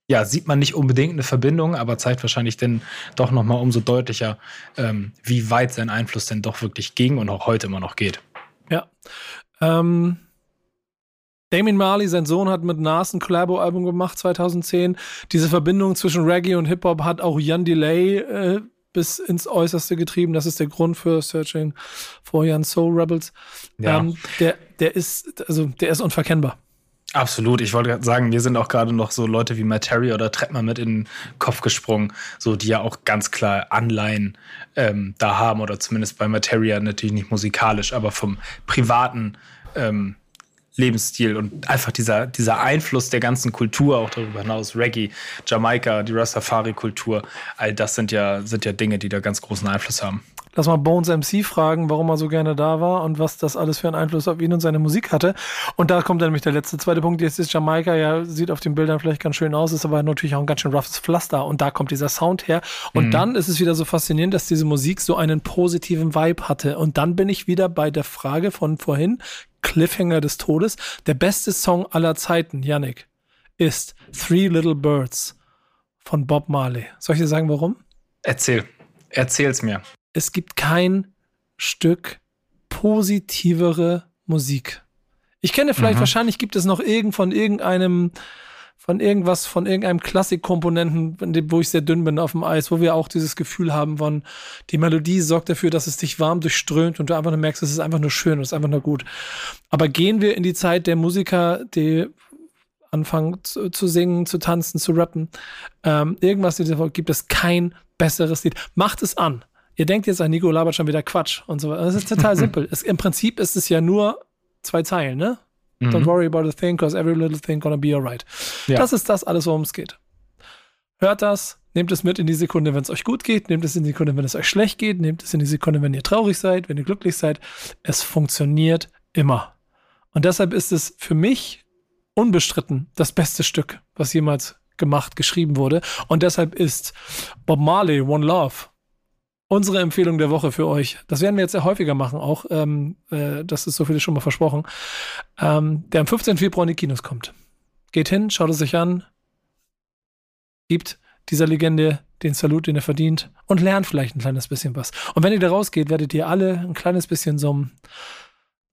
ja, sieht man nicht unbedingt eine Verbindung, aber zeigt wahrscheinlich dann doch nochmal umso deutlicher, ähm, wie weit sein Einfluss denn doch wirklich ging und auch heute immer noch geht. Ja. Ähm, Damien Marley, sein Sohn, hat mit Nas ein Collabo-Album gemacht 2010. Diese Verbindung zwischen Reggae und Hip-Hop hat auch Jan Delay äh, bis ins Äußerste getrieben. Das ist der Grund für Searching for Young Soul Rebels. Ja. Ähm, der, der ist, also der ist unverkennbar. Absolut. Ich wollte sagen, mir sind auch gerade noch so Leute wie Materi oder Trettmann mit in den Kopf gesprungen, so die ja auch ganz klar Anleihen ähm, da haben oder zumindest bei Materia natürlich nicht musikalisch, aber vom privaten ähm, Lebensstil und einfach dieser, dieser Einfluss der ganzen Kultur, auch darüber hinaus, Reggae, Jamaika, die Rastafari-Kultur, all das sind ja, sind ja Dinge, die da ganz großen Einfluss haben. Lass mal Bones MC fragen, warum er so gerne da war und was das alles für einen Einfluss auf ihn und seine Musik hatte. Und da kommt dann nämlich der letzte, zweite Punkt. Jetzt ist Jamaika ja, sieht auf den Bildern vielleicht ganz schön aus, ist aber natürlich auch ein ganz schön roughes Pflaster. Und da kommt dieser Sound her. Und mhm. dann ist es wieder so faszinierend, dass diese Musik so einen positiven Vibe hatte. Und dann bin ich wieder bei der Frage von vorhin, Cliffhanger des Todes. Der beste Song aller Zeiten, Yannick, ist Three Little Birds von Bob Marley. Soll ich dir sagen, warum? Erzähl. Erzähl's mir. Es gibt kein Stück positivere Musik. Ich kenne vielleicht, mhm. wahrscheinlich gibt es noch irgend von irgendeinem, von irgendwas, von irgendeinem Klassikkomponenten, wo ich sehr dünn bin auf dem Eis, wo wir auch dieses Gefühl haben von, die Melodie sorgt dafür, dass es dich warm durchströmt und du einfach nur merkst, es ist einfach nur schön, es ist einfach nur gut. Aber gehen wir in die Zeit der Musiker, die anfangen zu, zu singen, zu tanzen, zu rappen, ähm, irgendwas gibt es kein besseres Lied. Macht es an. Ihr denkt jetzt an Nico labert schon wieder Quatsch und so weiter. Das ist total simpel. Es, Im Prinzip ist es ja nur zwei Zeilen, ne? Mhm. Don't worry about a thing, cause every little thing gonna be alright. Ja. Das ist das alles, worum es geht. Hört das, nehmt es mit in die Sekunde, wenn es euch gut geht, nehmt es in die Sekunde, wenn es euch schlecht geht, nehmt es in die Sekunde, wenn ihr traurig seid, wenn ihr glücklich seid. Es funktioniert immer. Und deshalb ist es für mich unbestritten das beste Stück, was jemals gemacht, geschrieben wurde. Und deshalb ist Bob Marley, One Love, unsere Empfehlung der Woche für euch. Das werden wir jetzt sehr häufiger machen, auch. Ähm, äh, das ist so viel schon mal versprochen. Ähm, der am 15. Februar in die Kinos kommt. Geht hin, schaut es sich an, gibt dieser Legende den Salut, den er verdient und lernt vielleicht ein kleines bisschen was. Und wenn ihr da rausgeht, werdet ihr alle ein kleines bisschen so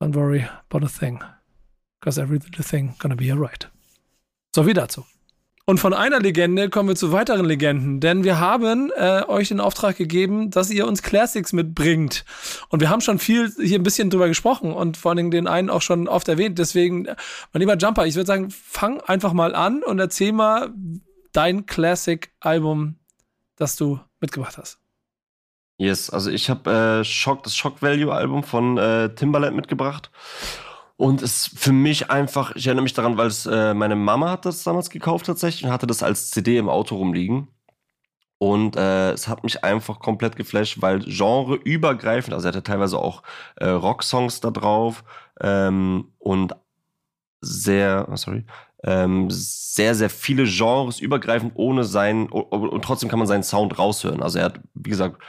Don't worry about a thing. Because every little thing gonna be alright. So wie dazu. Und von einer Legende kommen wir zu weiteren Legenden, denn wir haben äh, euch den Auftrag gegeben, dass ihr uns Classics mitbringt. Und wir haben schon viel hier ein bisschen drüber gesprochen und vor allen Dingen den einen auch schon oft erwähnt. Deswegen, mein lieber Jumper, ich würde sagen, fang einfach mal an und erzähl mal dein Classic-Album, das du mitgebracht hast. Yes, also ich habe äh, Shock, das Shock Value Album von äh, Timbaland mitgebracht. Und es für mich einfach, ich erinnere mich daran, weil es äh, meine Mama hat das damals gekauft tatsächlich und hatte das als CD im Auto rumliegen. Und äh, es hat mich einfach komplett geflasht, weil genreübergreifend, also er hatte teilweise auch äh, Rocksongs da drauf ähm, und sehr, oh, sorry, ähm, sehr, sehr viele Genres übergreifend ohne sein, und trotzdem kann man seinen Sound raushören. Also er hat, wie gesagt,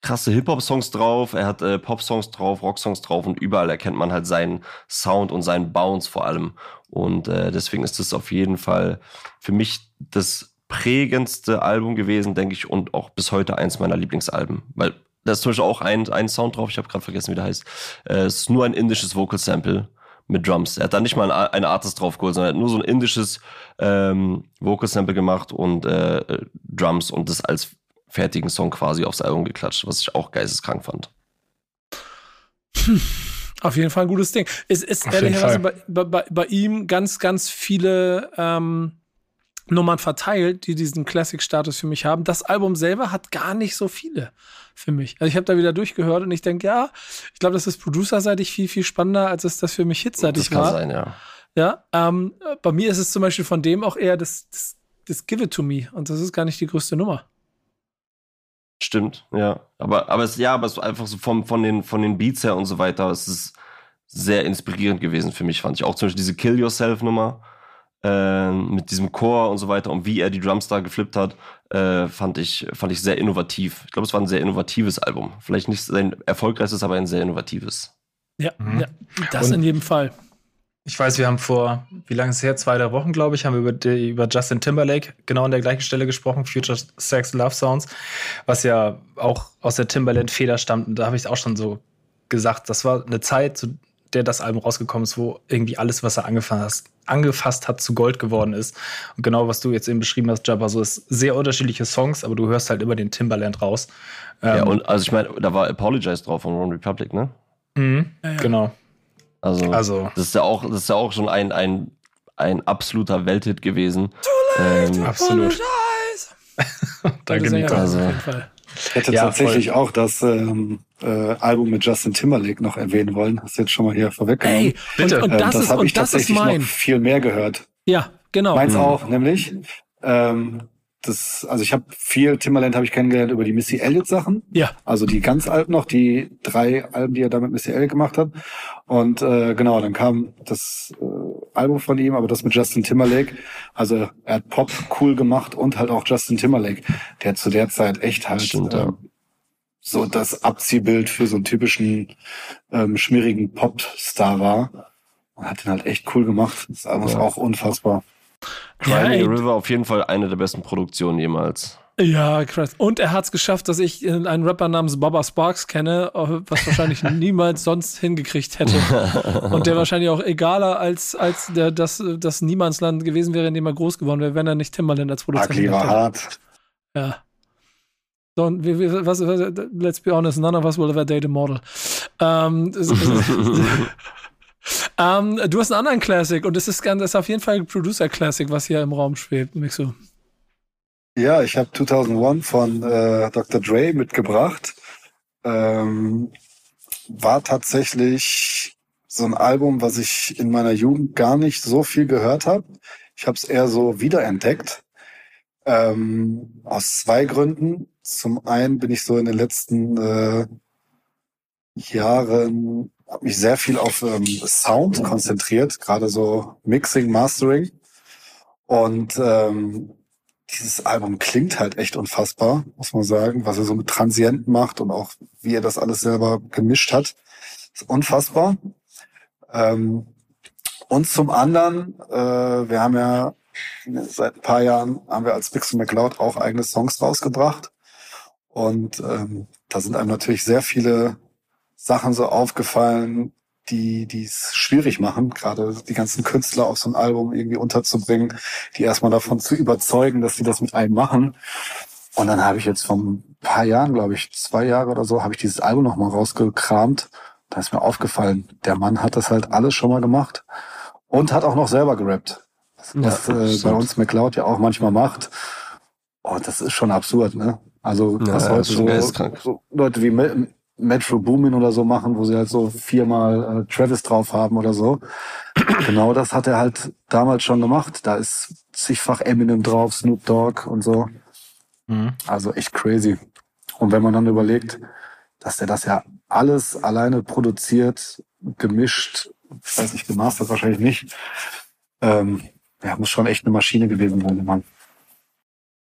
krasse Hip-Hop-Songs drauf, er hat äh, Pop-Songs drauf, Rock-Songs drauf und überall erkennt man halt seinen Sound und seinen Bounce vor allem. Und äh, deswegen ist das auf jeden Fall für mich das prägendste Album gewesen, denke ich, und auch bis heute eins meiner Lieblingsalben. Weil da ist zum Beispiel auch ein, ein Sound drauf, ich habe gerade vergessen, wie der heißt. Äh, es ist nur ein indisches Vocal-Sample mit Drums. Er hat da nicht mal ein, Artist drauf geholt, sondern er hat nur so ein indisches ähm, Vocal-Sample gemacht und äh, äh Drums und das als fertigen Song quasi aufs Album geklatscht, was ich auch geisteskrank fand. Hm. Auf jeden Fall ein gutes Ding. Es ist ehrlicherweise bei, bei, bei, ihm ganz, ganz viele ähm, Nummern verteilt, die diesen Classic-Status für mich haben. Das Album selber hat gar nicht so viele für mich. Also ich habe da wieder durchgehört und ich denke, ja, ich glaube, das ist producerseitig viel, viel spannender, als es das für mich hitseitig war. Das kann sein, ja. Ja, ähm, bei mir ist es zum Beispiel von dem auch eher das, das, das Give It To Me und das ist gar nicht die größte Nummer. Stimmt, ja. Aber, aber es, ja, aber es ist einfach so vom, von, den, von den Beats her und so weiter, es ist sehr inspirierend gewesen für mich, fand ich. Auch zum Beispiel diese Kill Yourself-Nummer äh, mit diesem Chor und so weiter und wie er die Drums da geflippt hat, äh, fand, ich, fand ich sehr innovativ. Ich glaube, es war ein sehr innovatives Album. Vielleicht nicht sein erfolgreichstes, aber ein sehr innovatives. Ja, mhm. ja das und in jedem Fall. Ich weiß, wir haben vor, wie lange ist es her? Zwei, drei Wochen, glaube ich, haben wir über, die, über Justin Timberlake genau an der gleichen Stelle gesprochen, Future Sex Love Sounds, was ja auch aus der Timberland-Feder stammt. Und da habe ich es auch schon so gesagt. Das war eine Zeit, zu der das Album rausgekommen ist, wo irgendwie alles, was er angefasst, angefasst hat, zu Gold geworden ist. Und genau, was du jetzt eben beschrieben hast, Jabba, so ist sehr unterschiedliche Songs, aber du hörst halt immer den Timberland raus. Ja, ähm, und also ich meine, da war Apologize drauf von One Republic, ne? Mhm, ja, ja. Genau. Also, also, das ist ja auch, das ist ja auch schon ein, ein, ein absoluter Welthit gewesen. Too late, ähm, absolut. Danke, Nico. Also, ich hätte ja, tatsächlich voll. auch das ähm, äh, Album mit Justin Timberlake noch erwähnen wollen. Hast du jetzt schon mal hier vorweggenommen. Hey, bitte. Und, und das, ähm, das habe ich tatsächlich noch viel mehr gehört. Ja, genau. Meins mhm. auch, nämlich. Ähm, das, also ich habe viel Timberland habe ich kennengelernt über die Missy Elliott Sachen. Ja. Also die ganz alten noch, die drei Alben, die er da mit Missy Elliott gemacht hat. Und äh, genau, dann kam das äh, Album von ihm, aber das mit Justin Timberlake. Also er hat Pop cool gemacht und halt auch Justin Timberlake, der zu der Zeit echt halt Stimmt, äh, so das Abziehbild für so einen typischen ähm, schmierigen Popstar war. Und hat ihn halt echt cool gemacht. Das Album ist Ja. auch unfassbar. Ja, Cry Me ey. a River auf jeden Fall eine der besten Produktionen jemals. Ja, krass. Und er hat es geschafft, dass ich einen Rapper namens Baba Sparks kenne, äh, was wahrscheinlich niemals sonst hingekriegt hätte. Und der wahrscheinlich auch egaler als, als der, das, das Niemandsland gewesen wäre, in dem er groß geworden wäre, wenn er nicht Timberland als Produzent Ugly war hätte. hart. Ja. So, und wir, wir, was, was, let's be honest, none of us will ever date a model. Ähm, ähm, du hast einen anderen Classic und es ist, ganz, das ist auf jeden Fall ein Producer-Classic, was hier im Raum schwebt, Mixo. Ja, ich habe 2001 von äh, Dr. Dre mitgebracht. Ähm, war tatsächlich so ein Album, was ich in meiner Jugend gar nicht so viel gehört habe. Ich habe es eher so wiederentdeckt. Ähm, aus zwei Gründen. Zum einen bin ich so in den letzten äh, Jahren, habe mich sehr viel auf ähm, Sound konzentriert, gerade so Mixing, Mastering. Und ähm, dieses Album klingt halt echt unfassbar, muss man sagen, was er so mit Transienten macht und auch wie er das alles selber gemischt hat, ist unfassbar. Ähm, und zum anderen, äh, wir haben ja seit ein paar Jahren haben wir als Mix McCloud auch eigene Songs rausgebracht und ähm, da sind einem natürlich sehr viele Sachen so aufgefallen, die die es schwierig machen, gerade die ganzen Künstler auf so ein Album irgendwie unterzubringen, die erstmal davon zu überzeugen, dass sie das mit einem machen. Und dann habe ich jetzt vor ein paar Jahren, glaube ich, zwei Jahre oder so, habe ich dieses Album nochmal rausgekramt. Da ist mir aufgefallen, der Mann hat das halt alles schon mal gemacht und hat auch noch selber gerappt. Was Ja, äh, bei uns McCloud ja auch manchmal macht. Und das ist schon absurd, ne? Also Ja, was ja, heute schon so, so Leute wie Metro Boomin oder so machen, wo sie halt so viermal äh, Travis drauf haben oder so. genau das hat er halt damals schon gemacht. Da ist zigfach Eminem drauf, Snoop Dogg und so. Mhm. Also echt crazy. Und wenn man dann überlegt, dass der das ja alles alleine produziert, gemischt, ich weiß nicht, gemastert wahrscheinlich nicht. Ähm, ja, muss schon echt eine Maschine gewesen sein, der Mann.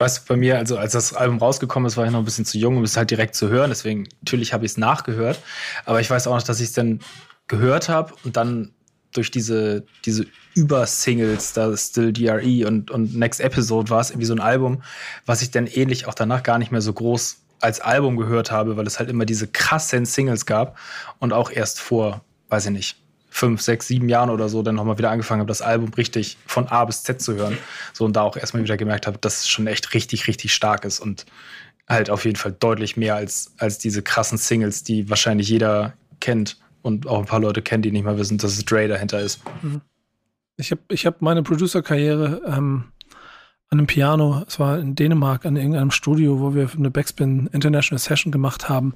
Weißt du, bei mir, also als das Album rausgekommen ist, war ich noch ein bisschen zu jung, um es halt direkt zu hören. Deswegen, natürlich habe ich es nachgehört. Aber ich weiß auch noch, dass ich es dann gehört habe und dann durch diese, diese Übersingles, da Still DRE und, und Next Episode war es irgendwie so ein Album, was ich dann ähnlich auch danach gar nicht mehr so groß als Album gehört habe, weil es halt immer diese krassen Singles gab und auch erst vor, weiß ich nicht, fünf, sechs, sieben Jahren oder so dann nochmal wieder angefangen habe, das Album richtig von A bis Z zu hören. So und da auch erstmal wieder gemerkt habe, dass es schon echt richtig, richtig stark ist und halt auf jeden Fall deutlich mehr als, als diese krassen Singles, die wahrscheinlich jeder kennt und auch ein paar Leute kennen, die nicht mal wissen, dass es Dre dahinter ist. Ich habe ich hab meine Producer-Karriere ähm, an einem Piano, es war in Dänemark, an irgendeinem Studio, wo wir eine Backspin International Session gemacht haben,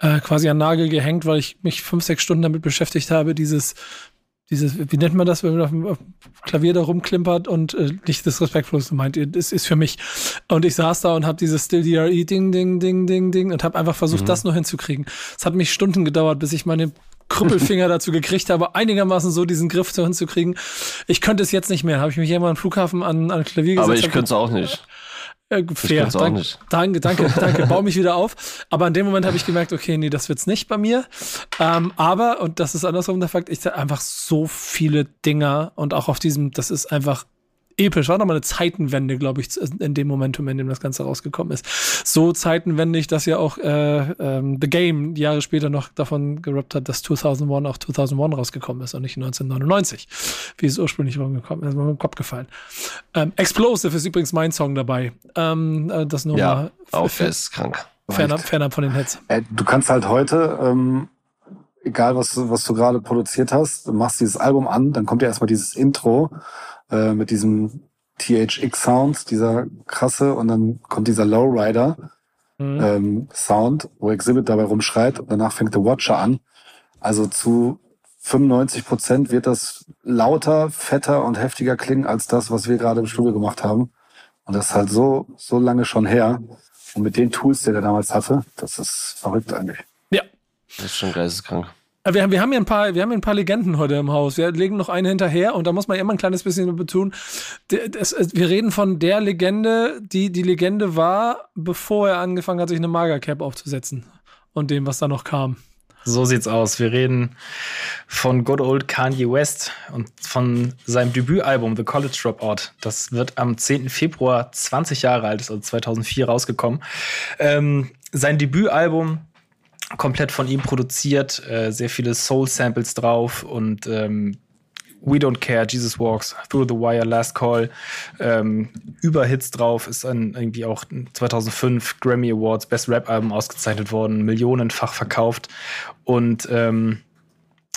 äh, quasi an Nagel gehängt, weil ich mich fünf, sechs Stunden damit beschäftigt habe, dieses, dieses, wie nennt man das, wenn man auf dem, auf dem Klavier da rumklimpert und äh, nicht das respektlos meint, das ist für mich. Und ich saß da und habe dieses Still DRE Ding, Ding, Ding, Ding, Ding und habe einfach versucht, das nur hinzukriegen. Es hat mich Stunden gedauert, bis ich meine Krüppelfinger dazu gekriegt habe, einigermaßen so diesen Griff so hinzukriegen. Ich könnte es jetzt nicht mehr. Habe ich mich irgendwann am Flughafen an, an Klavier gesetzt. Aber ich könnte es auch nicht. Äh, fair. auch Dank, nicht. Danke, danke, danke. Bau mich wieder auf. Aber in dem Moment habe ich gemerkt, okay, nee, das wird's nicht bei mir. Ähm, aber, und das ist andersrum der Fakt, ich sag einfach so viele Dinger und auch auf diesem, das ist einfach episch. War nochmal eine Zeitenwende, glaube ich, in dem Momentum, in dem das Ganze rausgekommen ist. So zeitenwendig, dass ja auch äh, ähm, The Game Jahre später noch davon gerappt hat, dass 2001 auch 2001 rausgekommen ist und nicht 1999, wie es ursprünglich rumgekommen ist. Das ist mir im Kopf gefallen. Ähm, Explosive ist übrigens mein Song dabei. Ähm, äh, das nur Ja, mal auch fer- geisteskrank. fernab, fernab von den Hits. Äh, du kannst halt heute, ähm, egal was, du- was du gerade produziert hast, du machst dieses Album an, dann kommt ja erstmal dieses Intro äh, mit diesem THX-Sound, dieser krasse, und dann kommt dieser Lowrider Mhm. ähm, Sound, wo Exhibit dabei rumschreit und danach fängt The Watcher an. Also zu 95 Prozent wird das lauter, fetter und heftiger klingen als das, was wir gerade im Studio gemacht haben. Und das ist halt so, so lange schon her. Und mit den Tools, die er damals hatte, das ist verrückt eigentlich. Ja. Das ist schon geisteskrank. Äh, wir, haben- wir haben hier ein paar, wir haben ein paar Legenden heute im Haus. Wir legen noch eine hinterher und da muss man immer ein kleines bisschen betonen. es- wir reden von der Legende, die die Legende war, bevor er angefangen hat, sich eine Magercap aufzusetzen und dem, was da noch kam. So sieht's aus. Wir reden von Good Old Kanye West und von seinem Debütalbum The College Dropout. Das wird am 10. Februar 20 Jahre alt, ist also 2004 rausgekommen. Ähm, sein Debütalbum komplett von ihm produziert, äh, sehr viele Soul-Samples drauf und ähm, We Don't Care, Jesus Walks, Through the Wire, Last Call, ähm, Überhits drauf, ist dann irgendwie auch 2005 Grammy Awards Best Rap Album ausgezeichnet worden, millionenfach verkauft und ähm,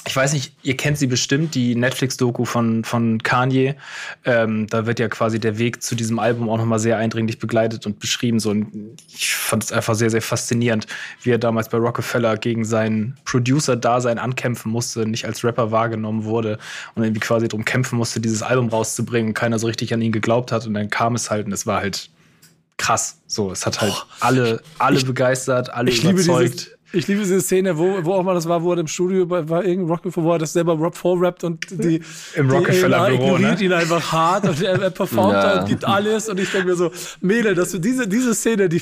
ich weiß nicht, ihr kennt sie bestimmt, die Netflix-Doku von, von Kanye. Ähm, da wird ja quasi der Weg zu diesem Album auch nochmal sehr eindringlich begleitet und beschrieben. So, und ich fand es einfach sehr, sehr faszinierend, wie er damals bei Rockefeller gegen seinen Producer-Dasein ankämpfen musste, nicht als Rapper wahrgenommen wurde und irgendwie quasi darum kämpfen musste, dieses Album rauszubringen und keiner so richtig an ihn geglaubt hat. Und dann kam es halt und es war halt krass. So, es hat halt alle, alle begeistert, alle Ich überzeugt. Ich liebe diese Szene, wo, wo auch mal das war, wo er im Studio bei, war irgendein Rockbefore, wo er das selber Rob vorrappt und die, Im die Rockefeller-Büro, ignoriert ne? ihn einfach hart und er, er performt Ja. da und gibt alles und ich denke mir so, Mädel, dass du diese, diese Szene, die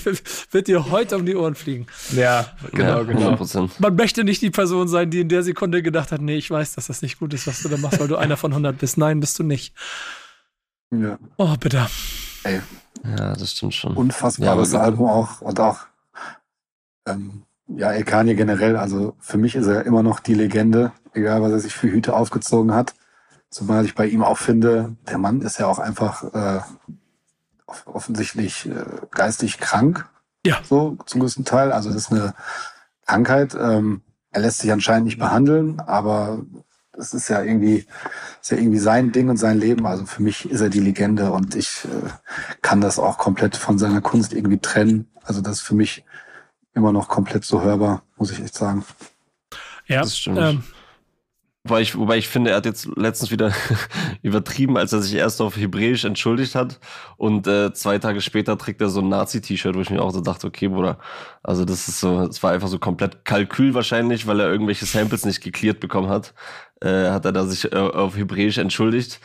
wird dir heute um die Ohren fliegen. Ja, genau, ja, genau. 100%. Man möchte nicht die Person sein, die in der Sekunde gedacht hat, nee, ich weiß, dass das nicht gut ist, was du da machst, weil du einer von 100 bist. Nein, bist du nicht. Ja. Oh, bitte. Ey, Ja, das stimmt schon. unfassbares Ja, Album auch. Und auch, ähm, ja, El Kanye generell. Also für mich ist er immer noch die Legende, egal was er sich für Hüte aufgezogen hat. Zumal ich bei ihm auch finde, der Mann ist ja auch einfach äh, off- offensichtlich äh, geistig krank. Ja. So zum größten Teil. Also das ist eine Krankheit. Ähm, er lässt sich anscheinend nicht behandeln, aber das ist ja irgendwie, ist ja irgendwie sein Ding und sein Leben. Also für mich ist er die Legende und ich äh, kann das auch komplett von seiner Kunst irgendwie trennen. Also das ist für mich immer noch komplett so hörbar, muss ich echt sagen. Ja, Das stimmt. ähm, Wobei ich, wobei ich finde, er hat jetzt letztens wieder übertrieben, als er sich erst auf Hebräisch entschuldigt hat und äh, zwei Tage später trägt er so ein Nazi-T-Shirt, wo ich mir auch so dachte, okay, Bruder, also das ist so, es war einfach so komplett Kalkül wahrscheinlich, weil er irgendwelche Samples nicht geklärt bekommen hat, äh, hat er da sich äh, auf Hebräisch entschuldigt.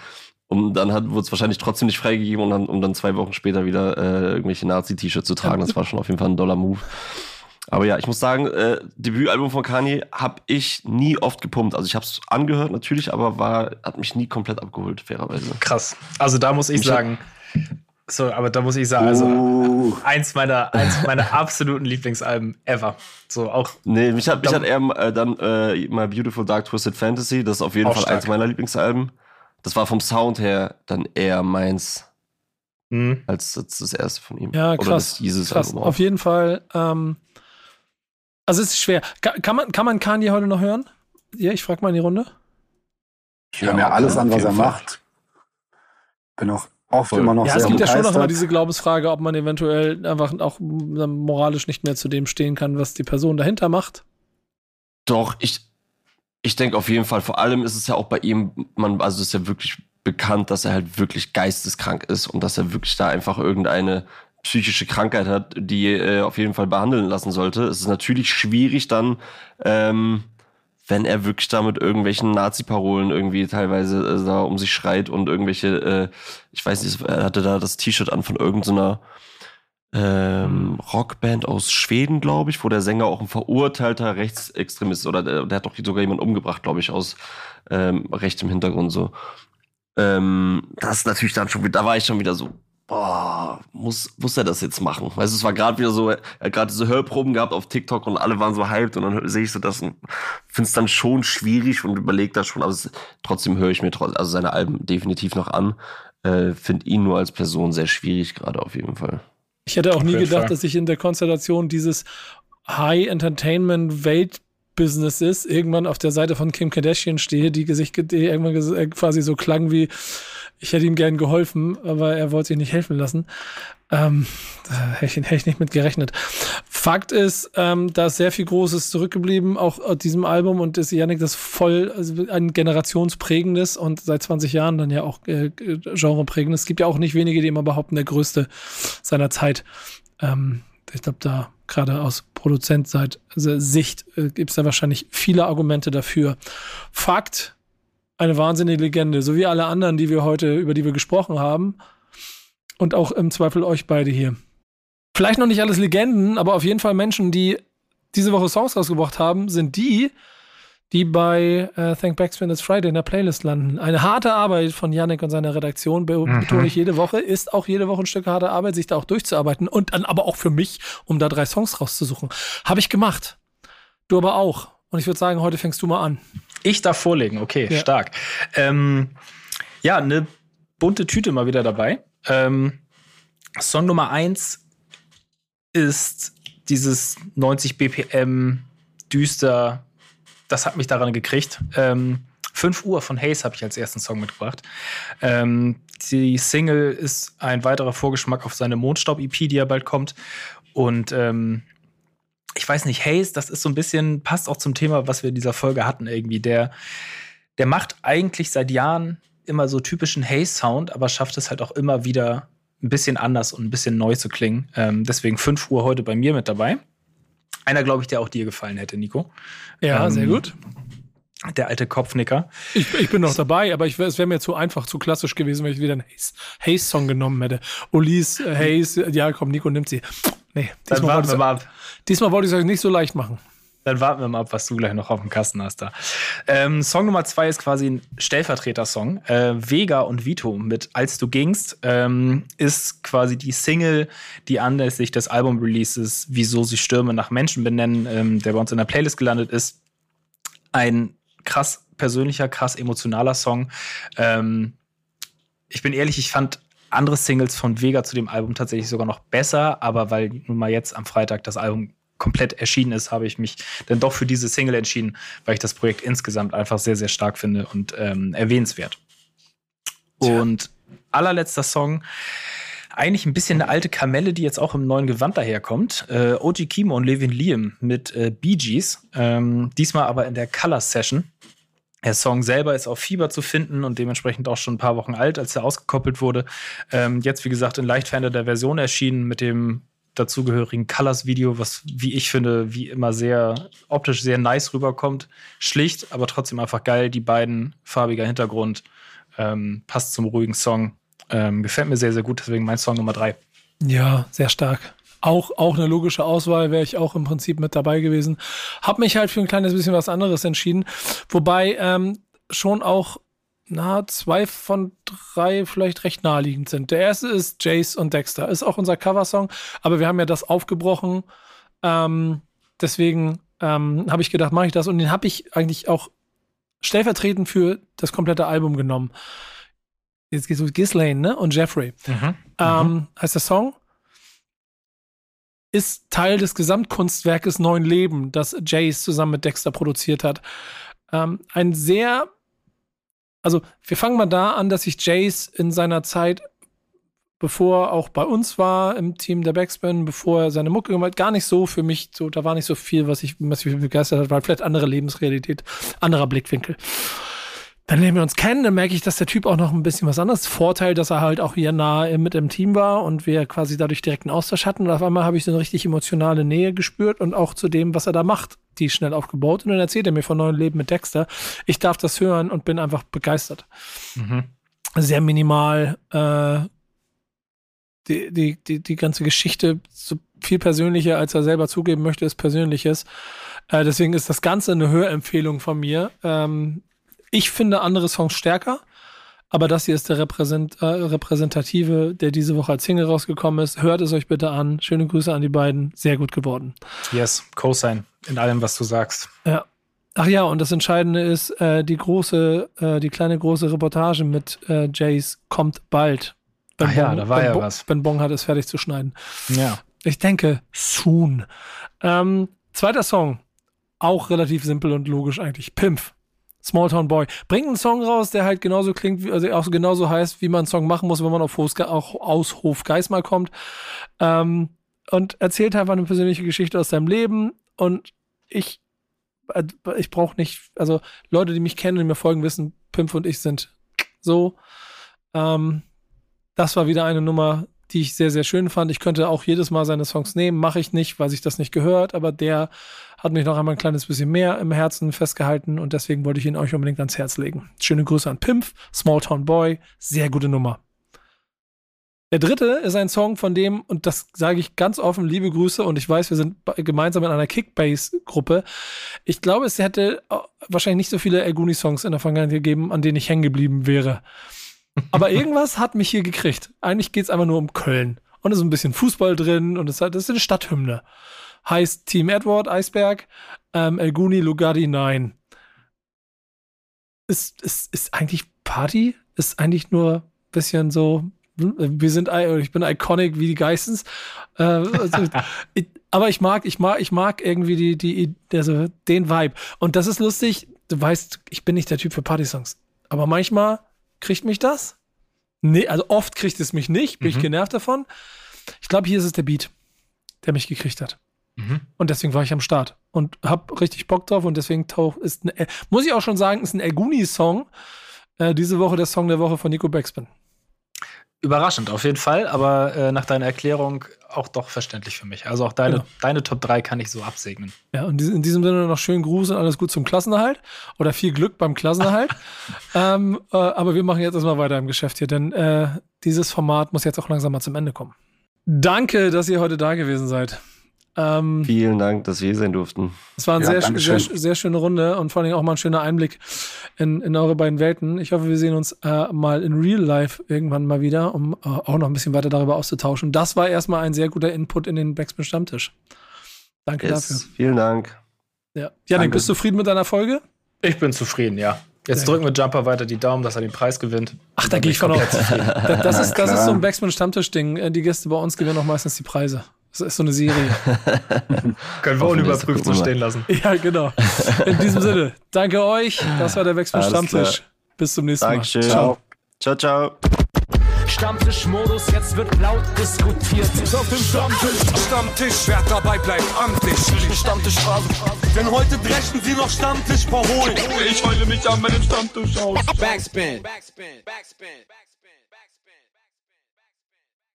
Und dann hat, wurde es wahrscheinlich trotzdem nicht freigegeben, und dann, um dann zwei Wochen später wieder äh, irgendwelche Nazi-T-Shirts zu tragen. Das war schon auf jeden Fall ein doller Move. Aber ja, ich muss sagen, äh, Debütalbum von Kanye habe ich nie oft gepumpt. Also ich habe es angehört natürlich, aber war hat mich nie komplett abgeholt, fairerweise. Krass. Also da muss ich Mich sagen, so, aber da muss ich sagen, also Uh, eins meiner, eins meiner absoluten Lieblingsalben ever. So auch Nee, mich hat, mich hat eher äh, dann äh, My Beautiful Dark Twisted Fantasy, das ist auf jeden Fall stark. eins meiner Lieblingsalben. Das war vom Sound her dann eher meins hm, als das, das erste von ihm. Ja, Oder krass. krass. Auf jeden Fall. Ähm, also es ist schwer. Ka kann, man, kann man Kanye heute noch hören? Ja, ich frage mal in die Runde. ich höre Ja, mir alles an, was er Fall. macht. Bin auch oft Voll. immer noch Ja, sehr es gibt ja schon noch begeistert. mal diese Glaubensfrage, ob man eventuell einfach auch moralisch nicht mehr zu dem stehen kann, was die Person dahinter macht. Doch, ich, ich denke auf jeden Fall, vor allem ist es ja auch bei ihm, man, also es ist ja wirklich bekannt, dass er halt wirklich geisteskrank ist und dass er wirklich da einfach irgendeine psychische Krankheit hat, die äh, auf jeden Fall behandeln lassen sollte. Es ist natürlich schwierig dann, ähm, wenn er wirklich da mit irgendwelchen Nazi-Parolen irgendwie teilweise äh, da um sich schreit und irgendwelche, äh, ich weiß nicht, er hatte da das T-Shirt an von irgendeiner ähm, Rockband aus Schweden, glaube ich, wo der Sänger auch ein verurteilter Rechtsextremist ist. oder der, der hat doch sogar jemanden umgebracht, glaube ich, aus ähm, rechtem Hintergrund so. Ähm, das ist natürlich dann schon wieder, da war ich schon wieder so, boah, muss, muss er das jetzt machen? Weißt du, es war gerade wieder so, er hat gerade diese Hörproben gehabt auf TikTok und alle waren so hyped und dann sehe ich so das und finde es dann schon schwierig und überlege das schon, aber es, trotzdem höre ich mir trotzdem, also seine Alben definitiv noch an. Äh, finde ihn nur als Person sehr schwierig gerade auf jeden Fall. Ich hätte auch nie gedacht, Fall. dass ich in der Konstellation dieses High Entertainment Welt Businesses irgendwann auf der Seite von Kim Kardashian stehe, die sich die irgendwann äh, quasi so klang wie Ich hätte ihm gern geholfen, aber er wollte sich nicht helfen lassen. Ähm, da hätte ich, hätte ich nicht mit gerechnet. Fakt ist, ähm, da ist sehr viel Großes zurückgeblieben, auch aus diesem Album und ist Yannick das voll also ein generationsprägendes und seit 20 Jahren dann ja auch äh, genreprägendes. Es gibt ja auch nicht wenige, die immer behaupten, der größte seiner Zeit. Ähm, ich glaube, da gerade aus Produzentsicht äh, gibt es da wahrscheinlich viele Argumente dafür. Fakt, eine wahnsinnige Legende, so wie alle anderen, die wir heute, über die wir gesprochen haben. Und auch im Zweifel euch beide hier. Vielleicht noch nicht alles Legenden, aber auf jeden Fall Menschen, die diese Woche Songs rausgebracht haben, sind die, die bei äh, Thank Backspin It's Friday in der Playlist landen. Eine harte Arbeit von Yannick und seiner Redaktion, be mhm. betone ich jede Woche, ist auch jede Woche ein Stück harte Arbeit, sich da auch durchzuarbeiten und dann aber auch für mich, um da drei Songs rauszusuchen. Habe ich gemacht. Du aber auch. Und ich würde sagen, heute fängst du mal an. Ich darf vorlegen, okay, ja. stark. Ähm, ja, eine bunte Tüte mal wieder dabei. Ähm, Song Nummer eins ist dieses 90 BPM düster das hat mich daran gekriegt. Ähm, 5 Uhr von Hayes habe ich als ersten Song mitgebracht. Ähm, die Single ist ein weiterer Vorgeschmack auf seine Mondstaub-EP, die ja bald kommt. Und ähm, ich weiß nicht, Hayes, das ist so ein bisschen, passt auch zum Thema, was wir in dieser Folge hatten irgendwie. Der, der macht eigentlich seit Jahren immer so typischen Hayes-Sound, aber schafft es halt auch immer wieder ein bisschen anders und ein bisschen neu zu klingen. Ähm, deswegen 5 Uhr heute bei mir mit dabei. Einer, glaube ich, der auch dir gefallen hätte, Nico. Ja, ähm, sehr gut. Der alte Kopfnicker. Ich, ich bin noch dabei, aber ich, es wäre mir zu einfach, zu klassisch gewesen, wenn ich wieder einen Haze-Song genommen hätte. Ulis, äh, Haze, ja komm, Nico nimmt sie. Nee, diesmal wollte, ich, diesmal wollte ich es euch nicht so leicht machen. Dann warten wir mal ab, was du gleich noch auf dem Kasten hast da. Ähm, Song Nummer zwei ist quasi ein Stellvertreter-Song. Äh, Vega und Vito mit Als du gingst ähm, ist quasi die Single, die anlässlich des Album-Releases Wieso sie Stürme nach Menschen benennen, ähm, der bei uns in der Playlist gelandet ist. Ein krass persönlicher, krass emotionaler Song. Ähm, ich bin ehrlich, ich fand andere Singles von Vega zu dem Album tatsächlich sogar noch besser, aber weil nun mal jetzt am Freitag das Album komplett erschienen ist, habe ich mich dann doch für diese Single entschieden, weil ich das Projekt insgesamt einfach sehr, sehr stark finde und ähm, erwähnenswert. Und allerletzter Song, eigentlich ein bisschen eine alte Kamelle, die jetzt auch im neuen Gewand daherkommt. Äh, OG Kimo und Levin Liam mit äh, Bee Gees. Ähm, diesmal aber in der Color Session. Der Song selber ist auf Fieber zu finden und dementsprechend auch schon ein paar Wochen alt, als er ausgekoppelt wurde. Ähm, jetzt, wie gesagt, in leicht veränderter Version erschienen mit dem dazugehörigen Colors-Video, was, wie ich finde, wie immer sehr optisch sehr nice rüberkommt. Schlicht, aber trotzdem einfach geil. Die beiden, farbiger Hintergrund, ähm, passt zum ruhigen Song. Ähm, gefällt mir sehr, sehr gut, deswegen mein Song Nummer drei. Ja, sehr stark. Auch, auch eine logische Auswahl wäre ich auch im Prinzip mit dabei gewesen. Hab mich halt für ein kleines bisschen was anderes entschieden. Wobei ähm, schon auch na, zwei von drei vielleicht recht naheliegend sind. Der erste ist Jace und Dexter. Ist auch unser Coversong, aber wir haben ja das aufgebrochen. Ähm, deswegen ähm, habe ich gedacht, mache ich das. Und den habe ich eigentlich auch stellvertretend für das komplette Album genommen. Jetzt geht's um Ghislaine, ne? Und Jeffrey. Mhm. Ähm, mhm. heißt der Song. Ist Teil des Gesamtkunstwerkes Neuen Leben, das Jace zusammen mit Dexter produziert hat. Ähm, ein sehr also wir fangen mal da an, dass sich Jace in seiner Zeit, bevor er auch bei uns war im Team der Backspin, bevor er seine Mucke gemacht hat, gar nicht so für mich, so, da war nicht so viel, was ich, was mich begeistert hat, war vielleicht andere Lebensrealität, anderer Blickwinkel. Dann lernen wir uns kennen, dann merke ich, dass der Typ auch noch ein bisschen was anderes. Vorteil, dass er halt auch hier nah mit im Team war und wir quasi dadurch direkt einen Austausch hatten. Und auf einmal habe ich so eine richtig emotionale Nähe gespürt und auch zu dem, was er da macht, die schnell aufgebaut. Und dann erzählt er mir von neuen Leben mit Dexter. Ich darf das hören und bin einfach begeistert. Mhm. Sehr minimal. Äh, die, die, die, die ganze Geschichte so viel persönlicher, als er selber zugeben möchte, ist Persönliches. Äh, deswegen ist das Ganze eine Hörempfehlung von mir. Ähm, ich finde andere Songs stärker, aber das hier ist der Repräsent, äh, Repräsentative, der diese Woche als Single rausgekommen ist. Hört es euch bitte an. Schöne Grüße an die beiden. Sehr gut geworden. Yes, Co-Sign in allem, was du sagst. Ja. Ach ja, und das Entscheidende ist, äh, die große, äh, die kleine große Reportage mit äh, Jace kommt bald. Ben Ach ja, da war ben ja Bon, was. Ben Bong hat es fertig zu schneiden. Ja. Ich denke, soon. Ähm, zweiter Song, auch relativ simpel und logisch eigentlich. Pimpf. Smalltown Boy. Bringt einen Song raus, der halt genauso klingt, also auch genauso heißt, wie man einen Song machen muss, wenn man auf Hofge auch aus Hofgeist mal kommt. Ähm, und erzählt einfach eine persönliche Geschichte aus seinem Leben. Und ich, äh, ich brauche nicht, also Leute, die mich kennen und mir folgen, wissen, Pimp und ich sind so. Ähm, das war wieder eine Nummer, die ich sehr, sehr schön fand. Ich könnte auch jedes Mal seine Songs nehmen, mache ich nicht, weil sich das nicht gehört, aber der hat mich noch einmal ein kleines bisschen mehr im Herzen festgehalten und deswegen wollte ich ihn euch unbedingt ans Herz legen. Schöne Grüße an Pimp, Smalltown Boy, sehr gute Nummer. Der dritte ist ein Song von dem, und das sage ich ganz offen, liebe Grüße, und ich weiß, wir sind gemeinsam in einer Kickbase-Gruppe. Ich glaube, es hätte wahrscheinlich nicht so viele Elguni-Songs in der Vergangenheit gegeben, an denen ich hängen geblieben wäre. Aber irgendwas hat mich hier gekriegt. Eigentlich geht es einfach nur um Köln. Und es ist ein bisschen Fußball drin und es ist eine Stadthymne. Heißt Team Edward, Eisberg, ähm, Elguni, Lugardi, nein. Ist, ist, ist eigentlich Party? Ist eigentlich nur ein bisschen so, hm, wir sind, ich bin iconic wie die Geistens. Äh, also, aber ich mag, ich mag, ich mag irgendwie die, die, also den Vibe. Und das ist lustig. Du weißt, ich bin nicht der Typ für Party-Songs. Aber manchmal kriegt mich das. Nee, also oft kriegt es mich nicht, bin mhm. ich genervt davon. Ich glaube, hier ist es der Beat, der mich gekriegt hat. Mhm. Und deswegen war ich am Start und hab richtig Bock drauf und deswegen tauch ist eine, muss ich auch schon sagen, ist ein Elguni-Song. Äh, diese Woche der Song der Woche von Nico Backspin. Überraschend, auf jeden Fall, aber äh, nach deiner Erklärung auch doch verständlich für mich. Also auch deine, genau. deine Top 3 kann ich so absegnen. Ja, und in diesem Sinne noch schönen Gruß und alles gut zum Klassenerhalt oder viel Glück beim Klassenerhalt. ähm, äh, aber wir machen jetzt erstmal weiter im Geschäft hier, denn äh, dieses Format muss jetzt auch langsam mal zum Ende kommen. Danke, dass ihr heute da gewesen seid. Ähm, Vielen Dank, dass wir hier sein durften. Es war eine ja, sehr, sehr, sehr, schöne Runde und vor allem auch mal ein schöner Einblick in, in eure beiden Welten. Ich hoffe, wir sehen uns äh, mal in Real Life irgendwann mal wieder, um äh, auch noch ein bisschen weiter darüber auszutauschen. Das war erstmal ein sehr guter Input in den Backspin Stammtisch. Danke yes, dafür. Vielen Dank. Ja. Janik, bist du zufrieden mit deiner Folge? Ich bin zufrieden, ja. Jetzt drücken wir Jumper weiter die Daumen, dass er den Preis gewinnt. Ach, da gehe ich von aus. Das, ist, das ist so ein Backspin-Stammtisch-Ding. Äh, die Gäste bei uns gewinnen auch meistens die Preise. Das ist so eine Serie. Können wir unüberprüft so stehen lassen. Ja, genau. In diesem Sinne, danke euch. Das war der Wechsel Stammtisch. Klar. Bis zum nächsten Dankeschön. Mal. Ciao. Ciao, ciao. Stammtischmodus, jetzt wird laut diskutiert. Auf dem Stammtisch, Stammtisch, wer dabei bleibt, amtlich. Stammtisch Phase. Denn heute brechen sie noch Stammtisch verholen. Ich heule mich an meinem Stammtisch aus. Backspin. Backspin. Backspin. Backspin.